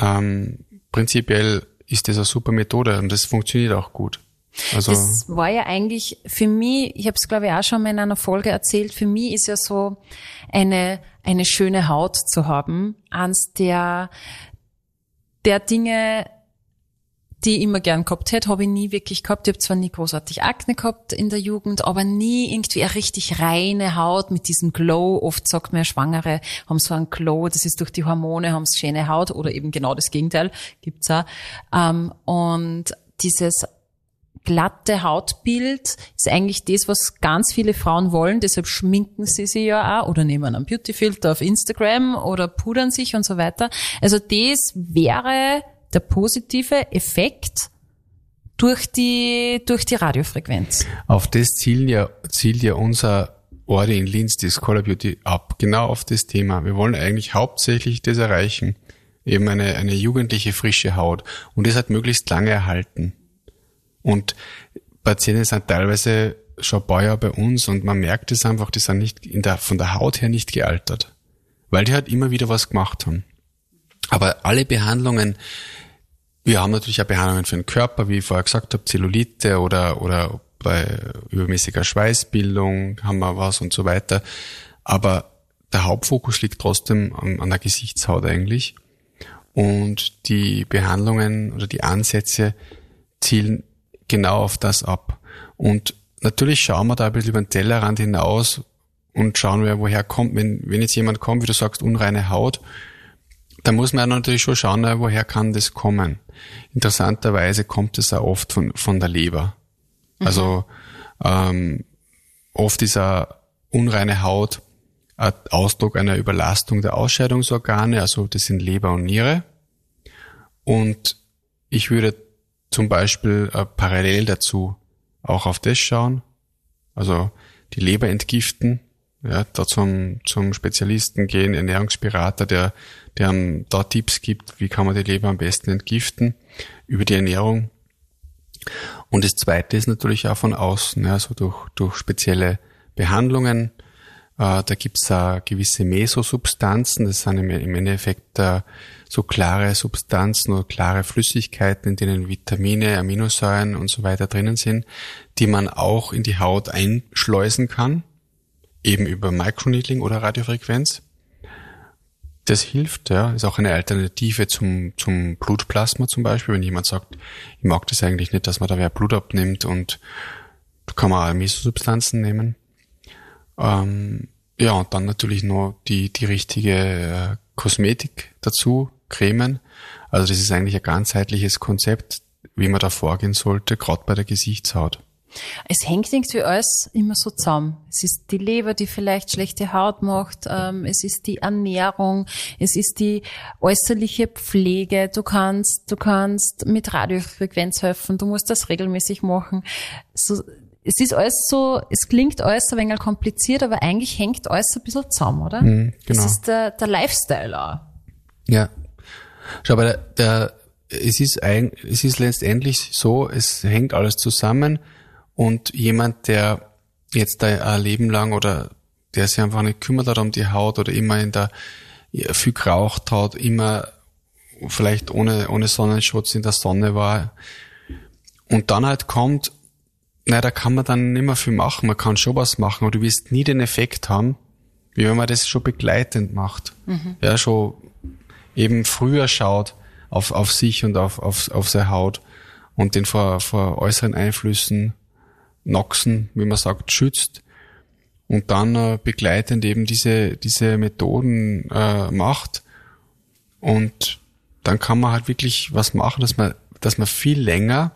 ähm, prinzipiell ist das eine super Methode und das funktioniert auch gut. Also das war ja eigentlich für mich, ich habe es glaube ich auch schon mal in einer Folge erzählt, für mich ist ja so eine, eine schöne Haut zu haben, eins der, der Dinge, die ich immer gern gehabt hätte, habe ich nie wirklich gehabt. Ich habe zwar nie großartig Akne gehabt in der Jugend, aber nie irgendwie eine richtig reine Haut mit diesem Glow. Oft sagt man, Schwangere haben so einen Glow, das ist durch die Hormone, haben sie schöne Haut oder eben genau das Gegenteil gibt's auch. Ähm, und dieses glatte Hautbild ist eigentlich das, was ganz viele Frauen wollen. Deshalb schminken sie sich ja auch oder nehmen einen Beautyfilter auf Instagram oder pudern sich und so weiter. Also das wäre der positive Effekt durch die, durch die Radiofrequenz. Auf das zielt ja, zielt ja unser Orde in Linz, die Scholar Beauty, ab. Genau auf das Thema. Wir wollen eigentlich hauptsächlich das erreichen. Eben eine, eine jugendliche frische Haut. Und das hat möglichst lange erhalten. Und Patienten sind teilweise schon Jahre bei uns und man merkt es einfach, die sind nicht in der, von der Haut her nicht gealtert. Weil die halt immer wieder was gemacht haben. Aber alle Behandlungen, wir haben natürlich auch Behandlungen für den Körper, wie ich vorher gesagt habe, Zellulite oder, oder bei übermäßiger Schweißbildung haben wir was und so weiter. Aber der Hauptfokus liegt trotzdem an, an der Gesichtshaut eigentlich. Und die Behandlungen oder die Ansätze zielen genau auf das ab. Und natürlich schauen wir da ein bisschen über den Tellerrand hinaus und schauen wir, woher kommt, wenn, wenn jetzt jemand kommt, wie du sagst, unreine Haut, da muss man natürlich schon schauen, woher kann das kommen. Interessanterweise kommt es auch oft von, von der Leber. Mhm. Also ähm, oft ist eine unreine Haut ein Ausdruck einer Überlastung der Ausscheidungsorgane, also das sind Leber und Niere. Und ich würde zum Beispiel äh, parallel dazu auch auf das schauen, also die Leber entgiften, ja, da zum, zum Spezialisten gehen, Ernährungsberater, der, der einem da Tipps gibt, wie kann man die Leber am besten entgiften über die Ernährung. Und das zweite ist natürlich auch von außen, ja, also durch, durch spezielle Behandlungen. Äh, da gibt's auch gewisse Mesosubstanzen, das sind im, im Endeffekt äh, so klare Substanzen oder klare Flüssigkeiten, in denen Vitamine, Aminosäuren und so weiter drinnen sind, die man auch in die Haut einschleusen kann eben über Microneedling oder Radiofrequenz. Das hilft, ja, ist auch eine Alternative zum, zum Blutplasma zum Beispiel, wenn jemand sagt, ich mag das eigentlich nicht, dass man da mehr Blut abnimmt und da kann man auch Mesosubstanzen nehmen. Ähm, ja, und dann natürlich nur die, die richtige äh, Kosmetik dazu, Cremen. Also das ist eigentlich ein ganzheitliches Konzept, wie man da vorgehen sollte, gerade bei der Gesichtshaut. Es hängt irgendwie alles immer so zusammen. Es ist die Leber, die vielleicht schlechte Haut macht, ähm, es ist die Ernährung, es ist die äußerliche Pflege. Du kannst, du kannst mit Radiofrequenz helfen, du musst das regelmäßig machen. So, es ist alles so, es klingt alles ein wenig kompliziert, aber eigentlich hängt alles ein bisschen zusammen, oder? Mhm, genau. Das ist der, der Lifestyle auch. Ja. Schau, aber der, der, es ist ein, es ist letztendlich so, es hängt alles zusammen und jemand, der jetzt da ein Leben lang oder der sich einfach nicht kümmert hat um die Haut oder immer in der, viel geraucht hat, immer vielleicht ohne, ohne Sonnenschutz in der Sonne war und dann halt kommt, na, da kann man dann nicht mehr viel machen, man kann schon was machen, aber du wirst nie den Effekt haben, wie wenn man das schon begleitend macht. Mhm. Ja, schon eben früher schaut auf, auf sich und auf, auf, auf seine Haut und den vor, vor äußeren Einflüssen, Noxen, wie man sagt, schützt und dann äh, begleitend eben diese, diese Methoden äh, macht und dann kann man halt wirklich was machen, dass man, dass man viel länger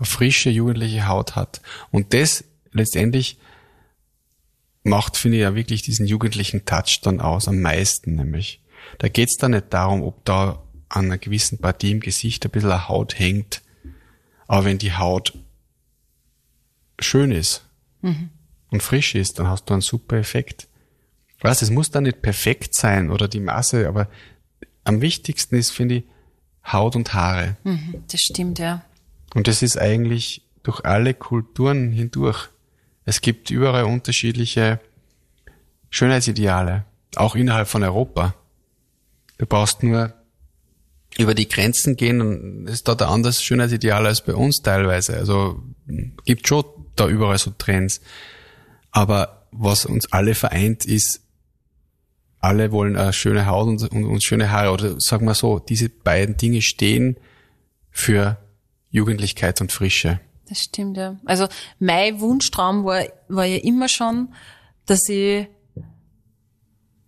frische jugendliche Haut hat. Und das letztendlich macht, finde ich, ja wirklich diesen jugendlichen Touch dann aus, am meisten nämlich. Da geht's da nicht darum, ob da an einer gewissen Partie im Gesicht ein bisschen eine Haut hängt. Aber wenn die Haut schön ist mhm. und frisch ist, dann hast du einen super Effekt. Weißt, es muss dann nicht perfekt sein oder die Masse, aber am wichtigsten ist, finde ich, Haut und Haare. Mhm, das stimmt, ja. Und das ist eigentlich durch alle Kulturen hindurch. Es gibt überall unterschiedliche Schönheitsideale, auch innerhalb von Europa. Du brauchst nur über die Grenzen gehen und ist dort ein anderes Schönheitsideal als bei uns teilweise. Also gibt schon da überall so Trends. Aber was uns alle vereint, ist, alle wollen eine schöne Haut und, und, und schöne Haare. Oder sagen wir so, diese beiden Dinge stehen für Jugendlichkeit und Frische. Das stimmt, ja. Also mein Wunschtraum war, war ja immer schon, dass ich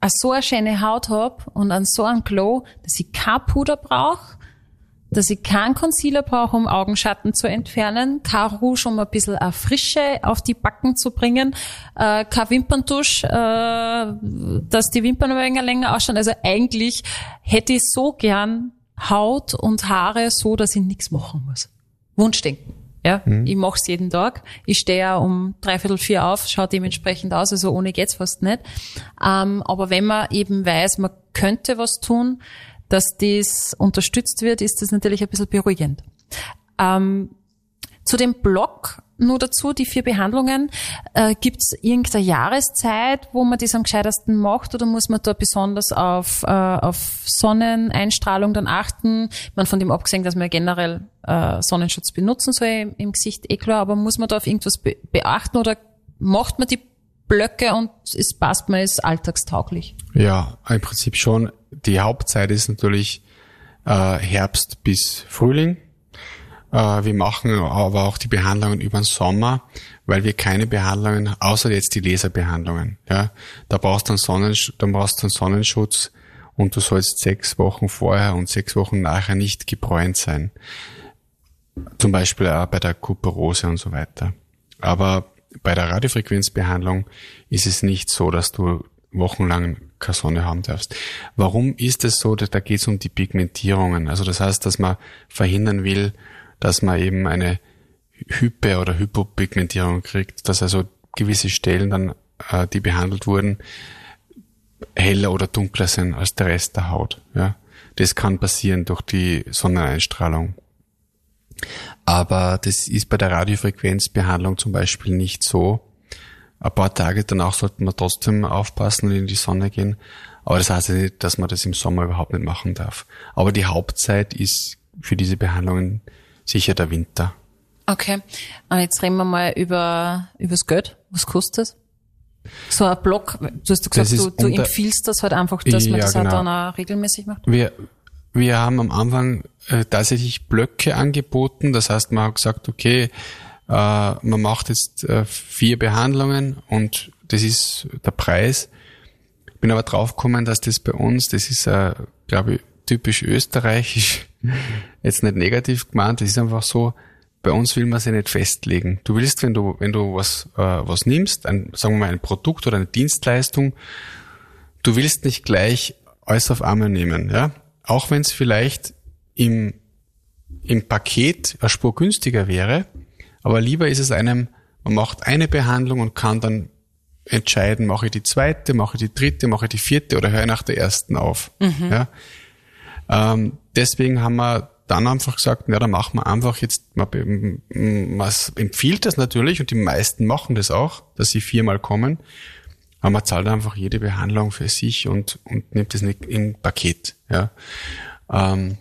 so eine schöne Haut hab und an so einen Glow, dass ich kein Puder brauche, dass ich keinen Concealer brauche, um Augenschatten zu entfernen, kein Rouge, um ein bisschen eine Frische auf die Backen zu bringen, äh, kein Wimperntusch, äh, dass die Wimpern ein wenig länger ausschauen. Also eigentlich hätte ich so gern Haut und Haare so, dass ich nichts machen muss. Wunschdenken. Ja, mhm. ich mache es jeden Tag. Ich stehe ja um dreiviertel vier auf, schaut dementsprechend aus, also ohne geht's fast nicht. Ähm, aber wenn man eben weiß, man könnte was tun, dass dies unterstützt wird, ist das natürlich ein bisschen beruhigend. Ähm, zu dem Blog nur dazu, die vier Behandlungen. Äh, Gibt es irgendeine Jahreszeit, wo man das am gescheitersten macht oder muss man da besonders auf, äh, auf Sonneneinstrahlung dann achten? Man von dem abgesehen, dass man generell äh, Sonnenschutz benutzen soll im, im, Gesicht, eh klar, aber muss man da auf irgendwas be beachten oder macht man die Blöcke und es passt, man ist alltagstauglich? Ja, im Prinzip schon. Die Hauptzeit ist natürlich äh, Herbst bis Frühling wir machen aber auch die Behandlungen über den Sommer, weil wir keine Behandlungen, außer jetzt die Laserbehandlungen, ja, da brauchst du einen, Sonnensch da brauchst du einen Sonnenschutz und du sollst sechs Wochen vorher und sechs Wochen nachher nicht gebräunt sein. Zum Beispiel auch bei der Kuperose und so weiter. Aber bei der Radiofrequenzbehandlung ist es nicht so, dass du wochenlang keine Sonne haben darfst. Warum ist es so? Da geht es um die Pigmentierungen. Also das heißt, dass man verhindern will, dass man eben eine Hype- oder Hypopigmentierung kriegt, dass also gewisse Stellen dann, äh, die behandelt wurden, heller oder dunkler sind als der Rest der Haut. Ja, das kann passieren durch die Sonneneinstrahlung. Aber das ist bei der Radiofrequenzbehandlung zum Beispiel nicht so. Ein paar Tage danach sollte man trotzdem aufpassen und in die Sonne gehen. Aber das heißt nicht, dass man das im Sommer überhaupt nicht machen darf. Aber die Hauptzeit ist für diese Behandlungen sicher der Winter. Okay. Und jetzt reden wir mal über, übers Geld. Was kostet das? So ein Blog, du hast gesagt, du, du empfiehlst das halt einfach, dass ja, man das genau. halt dann auch regelmäßig macht? Wir, wir haben am Anfang äh, tatsächlich Blöcke angeboten. Das heißt, man hat gesagt, okay, äh, man macht jetzt äh, vier Behandlungen und das ist der Preis. Ich bin aber draufgekommen, dass das bei uns, das ist, äh, glaube ich, typisch österreichisch, jetzt nicht negativ gemeint, es ist einfach so, bei uns will man sich nicht festlegen. Du willst, wenn du, wenn du was, äh, was nimmst, ein, sagen wir mal ein Produkt oder eine Dienstleistung, du willst nicht gleich alles auf einmal nehmen, ja. Auch wenn es vielleicht im, im Paket eine Spur günstiger wäre, aber lieber ist es einem, man macht eine Behandlung und kann dann entscheiden, mache ich die zweite, mache ich die dritte, mache ich die vierte oder höre ich nach der ersten auf. Mhm. Ja? Ähm, deswegen haben wir dann einfach gesagt, ja, dann machen wir einfach jetzt, man, man empfiehlt das natürlich und die meisten machen das auch, dass sie viermal kommen, aber man zahlt einfach jede Behandlung für sich und, und nimmt das nicht im Paket. Ja. Ähm,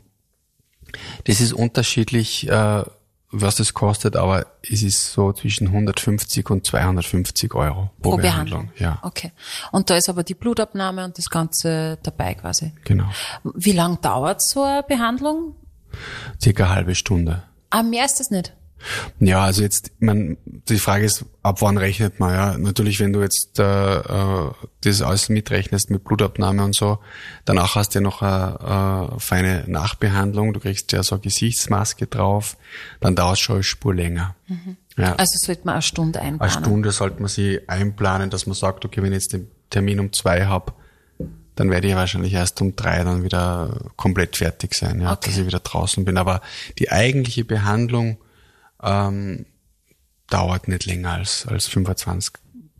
das ist unterschiedlich, äh, was das kostet, aber es ist so zwischen 150 und 250 Euro pro, pro Behandlung. Behandlung. Ja. Okay. Und da ist aber die Blutabnahme und das Ganze dabei quasi. Genau. Wie lang dauert so eine Behandlung? Circa eine halbe Stunde. Ah, mehr ist das nicht? Ja, also jetzt, man, die Frage ist, ab wann rechnet man, ja. Natürlich, wenn du jetzt äh, äh, das alles mitrechnest mit Blutabnahme und so, danach hast du ja noch eine, eine feine Nachbehandlung, du kriegst ja so eine Gesichtsmaske drauf, dann dauert es schon eine Spur länger. Mhm. Ja. Also sollte man eine Stunde einplanen? Eine Stunde sollte man sie einplanen, dass man sagt, okay, wenn ich jetzt den Termin um zwei hab, dann werde ich wahrscheinlich erst um drei dann wieder komplett fertig sein, ja, okay. dass ich wieder draußen bin. Aber die eigentliche Behandlung ähm, dauert nicht länger als, als 25,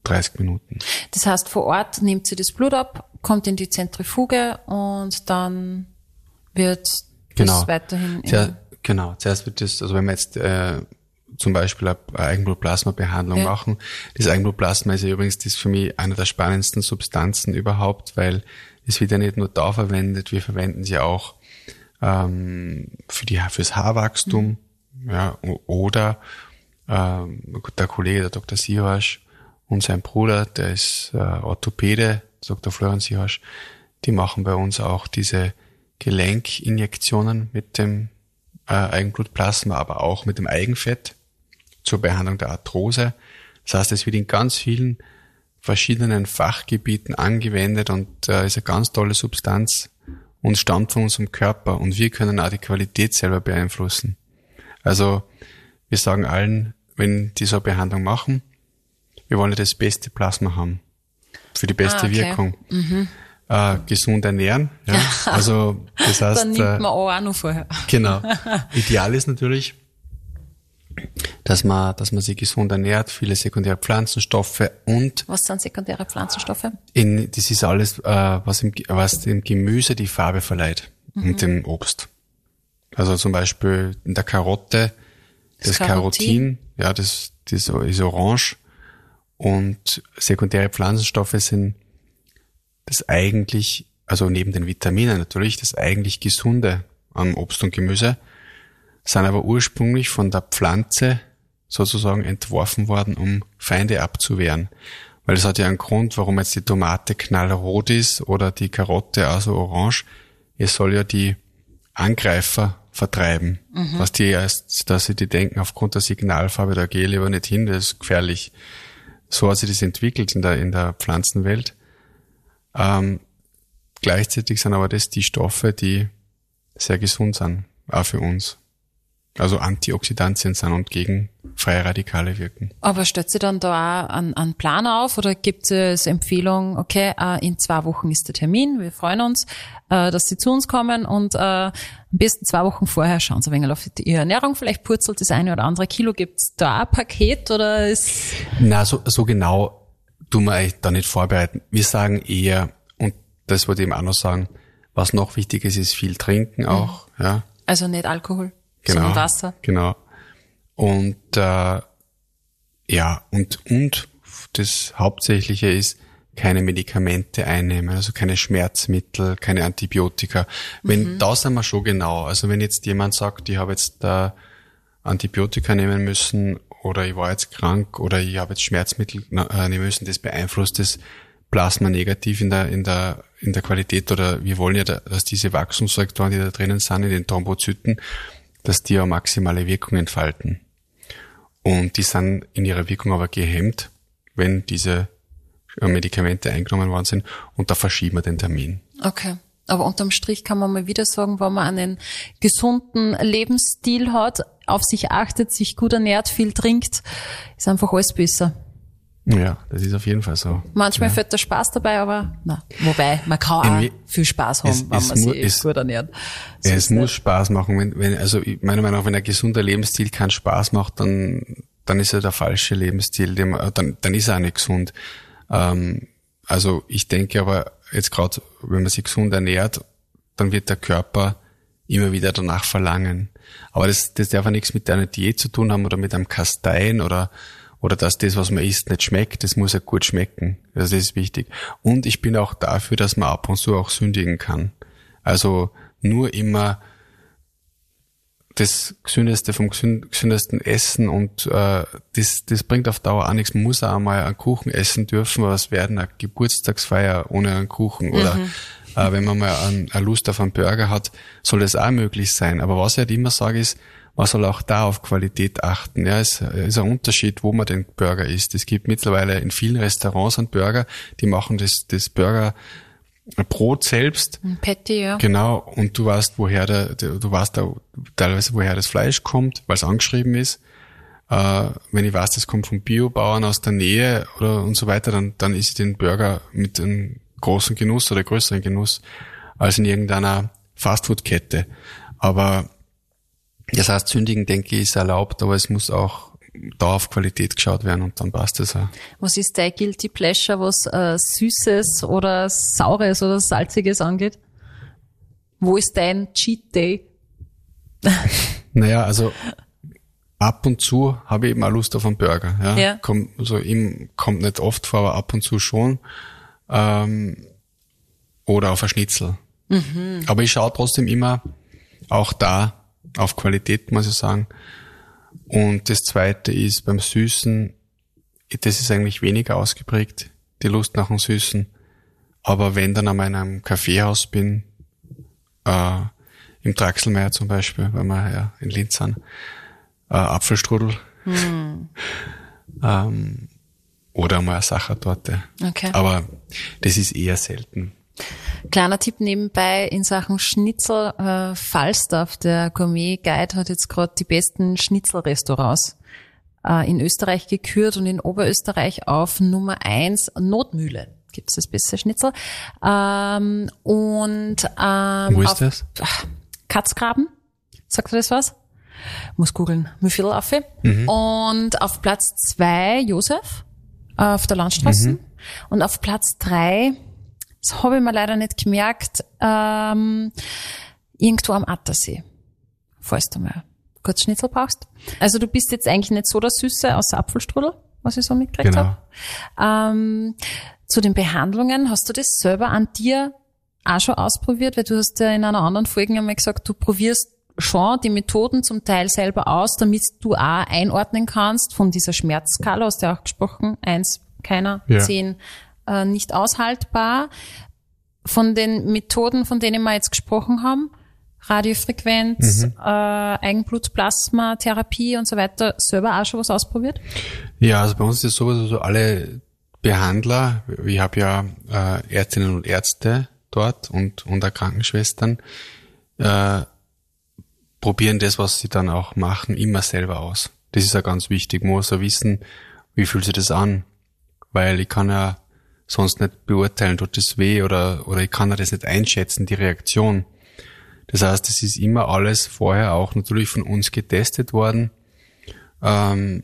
30 Minuten. Das heißt, vor Ort nimmt sie das Blut ab, kommt in die Zentrifuge und dann wird genau. das weiterhin. Zuerst, genau, zuerst wird das, also wenn man jetzt äh, zum Beispiel eine Eigenblutplasma-Behandlung ja. machen. Das Eigenblutplasma ist ja übrigens das für mich einer der spannendsten Substanzen überhaupt, weil es wird ja nicht nur da verwendet, wir verwenden sie auch ähm, für die fürs Haarwachstum. Mhm ja, oder ähm, der Kollege, der Dr. Sihasch und sein Bruder, der ist äh, Orthopäde, Dr. Florian Sihasch, die machen bei uns auch diese Gelenkinjektionen mit dem äh, Eigenblutplasma, aber auch mit dem Eigenfett zur Behandlung der Arthrose. Das heißt, es wird in ganz vielen verschiedenen Fachgebieten angewendet und äh, ist eine ganz tolle Substanz und stammt von unserem Körper und wir können auch die Qualität selber beeinflussen. Also wir sagen allen, wenn die so eine Behandlung machen, wir wollen ja das beste Plasma haben. Für die beste ah, okay. Wirkung. Mhm. Äh, gesund ernähren. Ja. Also das heißt. Dann nimmt man auch noch vorher. Genau. Ideal ist natürlich, dass man, dass man sich gesund ernährt, viele sekundäre Pflanzenstoffe und. Was sind sekundäre Pflanzenstoffe? In, das ist alles, äh, was, im, was dem Gemüse die Farbe verleiht mhm. und dem Obst. Also zum Beispiel in der Karotte, das, das Carotin, ja, das, das ist orange. Und sekundäre Pflanzenstoffe sind das eigentlich, also neben den Vitaminen natürlich, das eigentlich Gesunde am Obst und Gemüse, sind aber ursprünglich von der Pflanze sozusagen entworfen worden, um Feinde abzuwehren. Weil es hat ja einen Grund, warum jetzt die Tomate knallrot ist oder die Karotte also orange. Es soll ja die Angreifer vertreiben. Mhm. Was die erst, dass sie die denken, aufgrund der Signalfarbe, da gehe ich lieber nicht hin, das ist gefährlich. So hat sich das entwickelt in der, in der Pflanzenwelt. Ähm, gleichzeitig sind aber das die Stoffe, die sehr gesund sind, auch für uns also Antioxidantien sind und gegen freie Radikale wirken. Aber stellt sie dann da auch einen, einen Plan auf oder gibt es Empfehlung, okay, äh, in zwei Wochen ist der Termin, wir freuen uns, äh, dass Sie zu uns kommen und äh, am besten zwei Wochen vorher schauen Sie ein wenig auf Ihre Ernährung, vielleicht purzelt das eine oder andere Kilo. Gibt es da ein Paket oder ist... Na, so, so genau tun wir eigentlich da nicht vorbereiten. Wir sagen eher, und das wollte ich eben auch noch sagen, was noch wichtig ist, ist viel trinken auch. Mhm. Ja. Also nicht Alkohol? Genau, Wasser. Genau. Und äh, ja, und, und das Hauptsächliche ist, keine Medikamente einnehmen, also keine Schmerzmittel, keine Antibiotika. Wenn, mhm. da sind wir schon genau. Also wenn jetzt jemand sagt, ich habe jetzt da Antibiotika nehmen müssen oder ich war jetzt krank oder ich habe jetzt Schmerzmittel äh, nehmen müssen, das beeinflusst das Plasma negativ in der, in der, in der Qualität oder wir wollen ja, dass diese Wachstumsfaktoren, die da drinnen sind, in den Thrombozyten, dass die eine maximale Wirkung entfalten. Und die sind in ihrer Wirkung aber gehemmt, wenn diese äh, Medikamente eingenommen worden sind und da verschieben wir den Termin. Okay. Aber unterm Strich kann man mal wieder sagen, wenn man einen gesunden Lebensstil hat, auf sich achtet, sich gut ernährt, viel trinkt, ist einfach alles besser. Ja, das ist auf jeden Fall so. Manchmal ja. fällt der Spaß dabei, aber na, wobei, man kann auch viel Spaß haben, es, wenn es man sich es, gut ernährt. So es muss Spaß machen. Wenn, wenn, also meiner Meinung nach, wenn ein gesunder Lebensstil keinen Spaß macht, dann, dann ist er der falsche Lebensstil, dann, dann ist er auch nicht gesund. Ähm, also ich denke aber jetzt gerade, wenn man sich gesund ernährt, dann wird der Körper immer wieder danach verlangen. Aber das, das darf ja nichts mit einer Diät zu tun haben oder mit einem Kasteien oder oder dass das, was man isst, nicht schmeckt, das muss ja gut schmecken. Das ist wichtig. Und ich bin auch dafür, dass man ab und zu auch sündigen kann. Also nur immer das Gesündeste vom gesündesten Essen und äh, das, das bringt auf Dauer auch nichts. Man muss auch einmal einen Kuchen essen dürfen, aber es werden eine Geburtstagsfeier ohne einen Kuchen. Oder mhm. äh, wenn man mal eine Lust auf einen Burger hat, soll das auch möglich sein. Aber was ich halt immer sage ist, man soll auch da auf Qualität achten. Ja, es ist ein Unterschied, wo man den Burger isst. Es gibt mittlerweile in vielen Restaurants einen Burger, die machen das, das Burger Brot selbst. Ein Patty, ja. Genau. Und du weißt, woher der, du weißt da teilweise, woher das Fleisch kommt, weil es angeschrieben ist. Äh, wenn ich weiß, das kommt vom Biobauern aus der Nähe oder und so weiter, dann, dann ist den Burger mit einem großen Genuss oder größeren Genuss als in irgendeiner Fastfood-Kette. Aber das heißt, Sündigen, denke ich, ist erlaubt, aber es muss auch da auf Qualität geschaut werden und dann passt es auch. Was ist dein Guilty Pleasure, was äh, Süßes oder Saures oder Salziges angeht? Wo ist dein Cheat Day? naja, also ab und zu habe ich eben auch Lust auf einen Burger. Ja? ja. Kommt, also eben, kommt nicht oft vor, aber ab und zu schon. Ähm, oder auf ein Schnitzel. Mhm. Aber ich schaue trotzdem immer auch da auf Qualität, muss ich sagen. Und das zweite ist beim Süßen, das ist eigentlich weniger ausgeprägt, die Lust nach dem Süßen. Aber wenn dann an einem Kaffeehaus bin, äh, im Draxelmeier zum Beispiel, weil wir ja in Linz sind, äh, Apfelstrudel. Hm. ähm, oder mal eine Sachertorte. Okay. Aber das ist eher selten. Kleiner Tipp nebenbei in Sachen Schnitzel. Äh, Falstaff, der Gourmet Guide, hat jetzt gerade die besten Schnitzelrestaurants äh, in Österreich gekürt und in Oberösterreich auf Nummer eins Notmühle gibt es das beste Schnitzel. Ähm, und ähm, Wo ist das? Katzgraben. Sagt ihr das was? Muss googeln. Müffelaffe. Mhm. Und auf Platz zwei Josef auf der Landstraße. Mhm. Und auf Platz drei das habe ich mir leider nicht gemerkt. Ähm, irgendwo am Attersee. Falls du mal kurz Schnitzel brauchst. Also du bist jetzt eigentlich nicht so der Süße, außer Apfelstrudel, was ich so mitgekriegt genau. habe. Ähm, zu den Behandlungen, hast du das selber an dir auch schon ausprobiert? Weil du hast ja in einer anderen Folge einmal gesagt, du probierst schon die Methoden zum Teil selber aus, damit du auch einordnen kannst von dieser Schmerzskala, hast du ja auch gesprochen, eins, keiner, ja. zehn, äh, nicht aushaltbar. Von den Methoden, von denen wir jetzt gesprochen haben, Radiofrequenz, mhm. äh, Eigenblutplasma, Therapie und so weiter, selber auch schon was ausprobiert? Ja, also bei uns ist es so, also alle Behandler, ich habe ja äh, Ärztinnen und Ärzte dort und, und auch Krankenschwestern, äh, probieren das, was sie dann auch machen, immer selber aus. Das ist ja ganz wichtig. Man muss ja wissen, wie fühlt sich das an? Weil ich kann ja sonst nicht beurteilen, tut es weh oder, oder ich kann das nicht einschätzen, die Reaktion. Das heißt, es ist immer alles vorher auch natürlich von uns getestet worden. Ähm,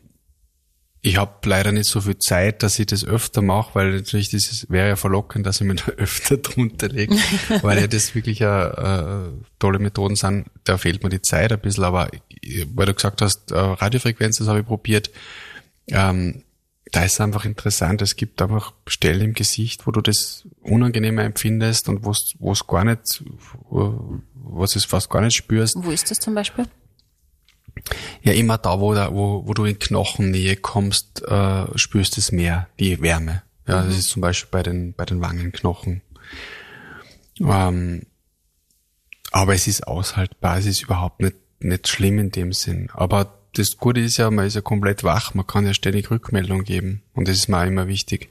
ich habe leider nicht so viel Zeit, dass ich das öfter mache, weil natürlich das wäre ja verlockend, dass ich mir da öfter drunter lege, weil ja das wirklich äh, tolle Methoden sind. Da fehlt mir die Zeit ein bisschen, aber weil du gesagt hast, äh, Radiofrequenz, das habe ich probiert. Ähm, da ist einfach interessant. Es gibt einfach Stellen im Gesicht, wo du das unangenehmer empfindest und wo es gar nicht, was es fast gar nicht spürst. Wo ist das zum Beispiel? Ja, immer da, wo, da, wo, wo du in Knochennähe kommst, äh, spürst es mehr, die Wärme. Ja, mhm. das ist zum Beispiel bei den, bei den Wangenknochen. Ähm, aber es ist aushaltbar, es ist überhaupt nicht, nicht schlimm in dem Sinn. Aber das Gute ist ja, man ist ja komplett wach, man kann ja ständig Rückmeldung geben. Und das ist mir auch immer wichtig,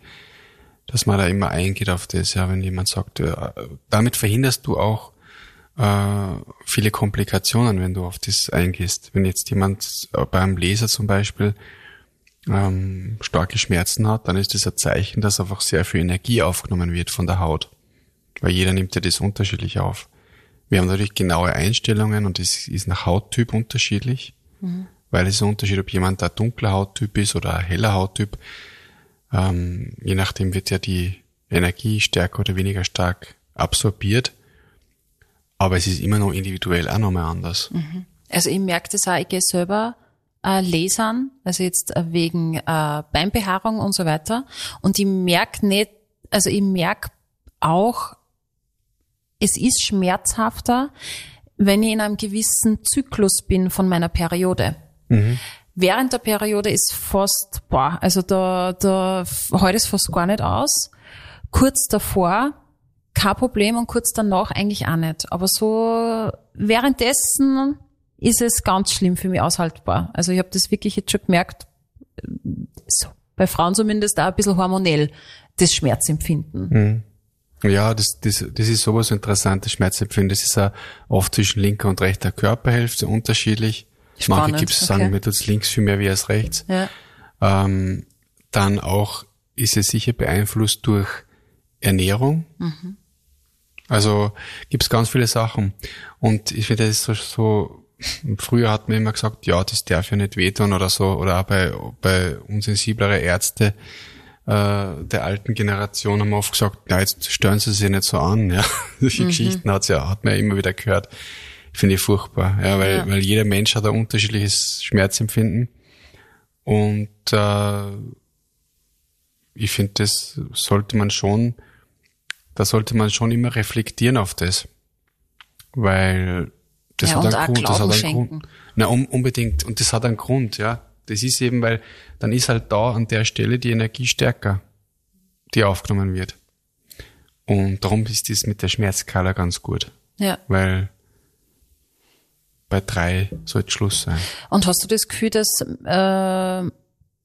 dass man da immer eingeht auf das, ja, wenn jemand sagt, ja, damit verhinderst du auch äh, viele Komplikationen, wenn du auf das eingehst. Wenn jetzt jemand beim Laser zum Beispiel ähm, starke Schmerzen hat, dann ist das ein Zeichen, dass einfach sehr viel Energie aufgenommen wird von der Haut. Weil jeder nimmt ja das unterschiedlich auf. Wir haben natürlich genaue Einstellungen und es ist nach Hauttyp unterschiedlich, mhm. Weil es ist ein Unterschied, ob jemand ein dunkler Hauttyp ist oder ein heller Hauttyp. Ähm, je nachdem wird ja die Energie stärker oder weniger stark absorbiert. Aber es ist immer noch individuell auch nochmal anders. Mhm. Also ich merke das auch, ich gehe selber äh, Lasern, also jetzt äh, wegen äh, Beinbehaarung und so weiter. Und ich merke nicht, also ich merke auch, es ist schmerzhafter, wenn ich in einem gewissen Zyklus bin von meiner Periode. Mhm. Während der Periode ist fast, boah, also da, da heute es fast gar nicht aus. Kurz davor kein Problem und kurz danach eigentlich auch nicht. Aber so währenddessen ist es ganz schlimm für mich aushaltbar. Also ich habe das wirklich jetzt schon gemerkt, so, bei Frauen zumindest auch ein bisschen hormonell, das Schmerzempfinden. Mhm. Ja, das, das, das ist sowas interessantes Schmerzempfinden. Das ist auch oft zwischen linker und rechter Körperhälfte unterschiedlich. Spannend, Manche gibt es sagen, mir tut's links viel mehr wie als rechts. Ja. Ähm, dann auch ist es sicher beeinflusst durch Ernährung. Mhm. Also gibt es ganz viele Sachen. Und ich finde, das ist so, so Früher hat man immer gesagt, ja, das darf ja nicht wehtun oder so, oder auch bei, bei unsensiblere Ärzte äh, der alten Generation haben wir oft gesagt, na, jetzt stören sie sich nicht so an. Ja. Solche mhm. Geschichten hat's ja, hat man ja immer wieder gehört. Finde ich furchtbar, ja, weil, ja. weil jeder Mensch hat ein unterschiedliches Schmerzempfinden. Und äh, ich finde, das sollte man schon, da sollte man schon immer reflektieren auf das. Weil das ja, hat einen Grund. Das hat einen Grund. Na, um, unbedingt. Und das hat einen Grund, ja. Das ist eben, weil dann ist halt da an der Stelle die Energie stärker, die aufgenommen wird. Und darum ist das mit der Schmerzskala ganz gut. Ja. Weil bei drei sollte Schluss sein. Und hast du das Gefühl, dass äh,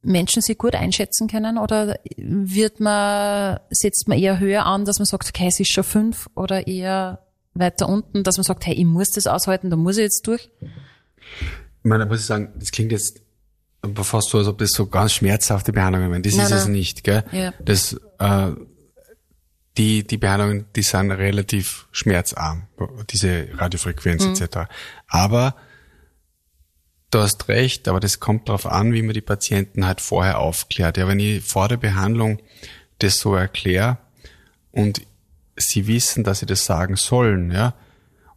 Menschen sie gut einschätzen können oder wird man, setzt man eher höher an, dass man sagt, okay, es ist schon fünf oder eher weiter unten, dass man sagt, hey, ich muss das aushalten, da muss ich jetzt durch? Ich meine, da muss ich sagen, das klingt jetzt fast so, als ob das so ganz schmerzhafte Behandlungen wären. Das nein, ist nein. es nicht, gell? Ja. Das, äh, die, die Behandlungen, die sind relativ schmerzarm, diese Radiofrequenz mhm. etc. Aber du hast recht, aber das kommt darauf an, wie man die Patienten halt vorher aufklärt. Ja, wenn ich vor der Behandlung das so erkläre und sie wissen, dass sie das sagen sollen, ja,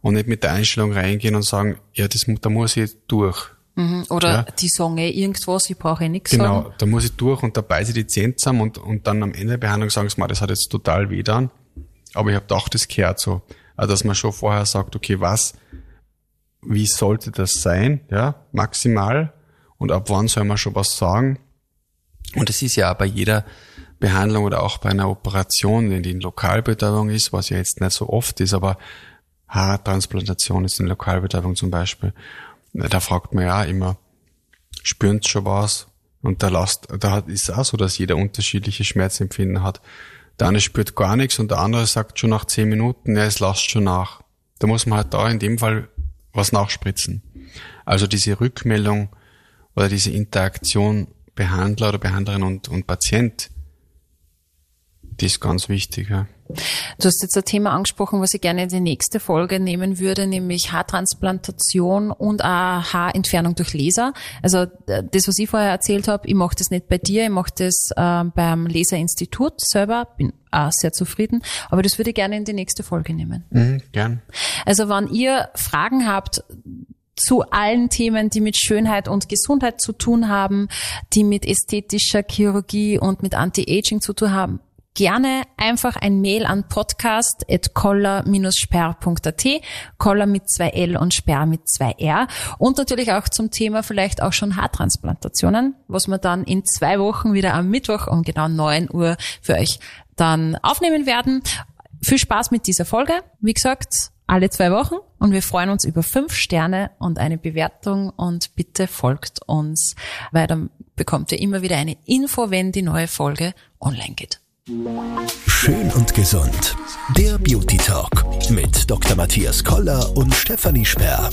und nicht mit der Einstellung reingehen und sagen, ja, das, da muss ich durch. Mhm, oder ja. die sagen eh irgendwas, ich brauche eh nichts Genau, sagen. da muss ich durch und dabei sie die Zähne zusammen und, und dann am Ende der Behandlung sagen sie mal, das hat jetzt total weh dann, aber ich habe gedacht, das kehrt so. Also, dass man schon vorher sagt, okay, was, wie sollte das sein, ja, maximal, und ab wann soll man schon was sagen? Und es ist ja auch bei jeder Behandlung oder auch bei einer Operation, in die in Lokalbetäubung ist, was ja jetzt nicht so oft ist, aber Haartransplantation ist in Lokalbetäubung zum Beispiel. Da fragt man ja immer, spüren Sie schon was? Und da, lasst, da ist auch so, dass jeder unterschiedliche Schmerzempfinden hat. Der eine spürt gar nichts und der andere sagt schon nach zehn Minuten, ja, es lasst schon nach. Da muss man halt da in dem Fall was nachspritzen. Also diese Rückmeldung oder diese Interaktion Behandler oder Behandlerin und, und Patient, das ist ganz wichtig, ja. Du hast jetzt ein Thema angesprochen, was ich gerne in die nächste Folge nehmen würde, nämlich Haartransplantation und auch Haarentfernung durch Laser. Also äh, das, was ich vorher erzählt habe, ich mache das nicht bei dir, ich mache das äh, beim Laserinstitut selber, bin auch sehr zufrieden, aber das würde ich gerne in die nächste Folge nehmen. Mhm, gern. Also wenn ihr Fragen habt, zu allen Themen, die mit Schönheit und Gesundheit zu tun haben, die mit ästhetischer Chirurgie und mit Anti-Aging zu tun haben, gerne einfach ein Mail an podcast.koller-sperr.at, Koller mit zwei L und Sperr mit zwei R und natürlich auch zum Thema vielleicht auch schon Haartransplantationen, was wir dann in zwei Wochen wieder am Mittwoch um genau neun Uhr für euch dann aufnehmen werden. Viel Spaß mit dieser Folge. Wie gesagt, alle zwei Wochen und wir freuen uns über fünf Sterne und eine Bewertung und bitte folgt uns, weil dann bekommt ihr immer wieder eine Info, wenn die neue Folge online geht. Schön und gesund. Der Beauty Talk mit Dr. Matthias Koller und Stefanie Sperr.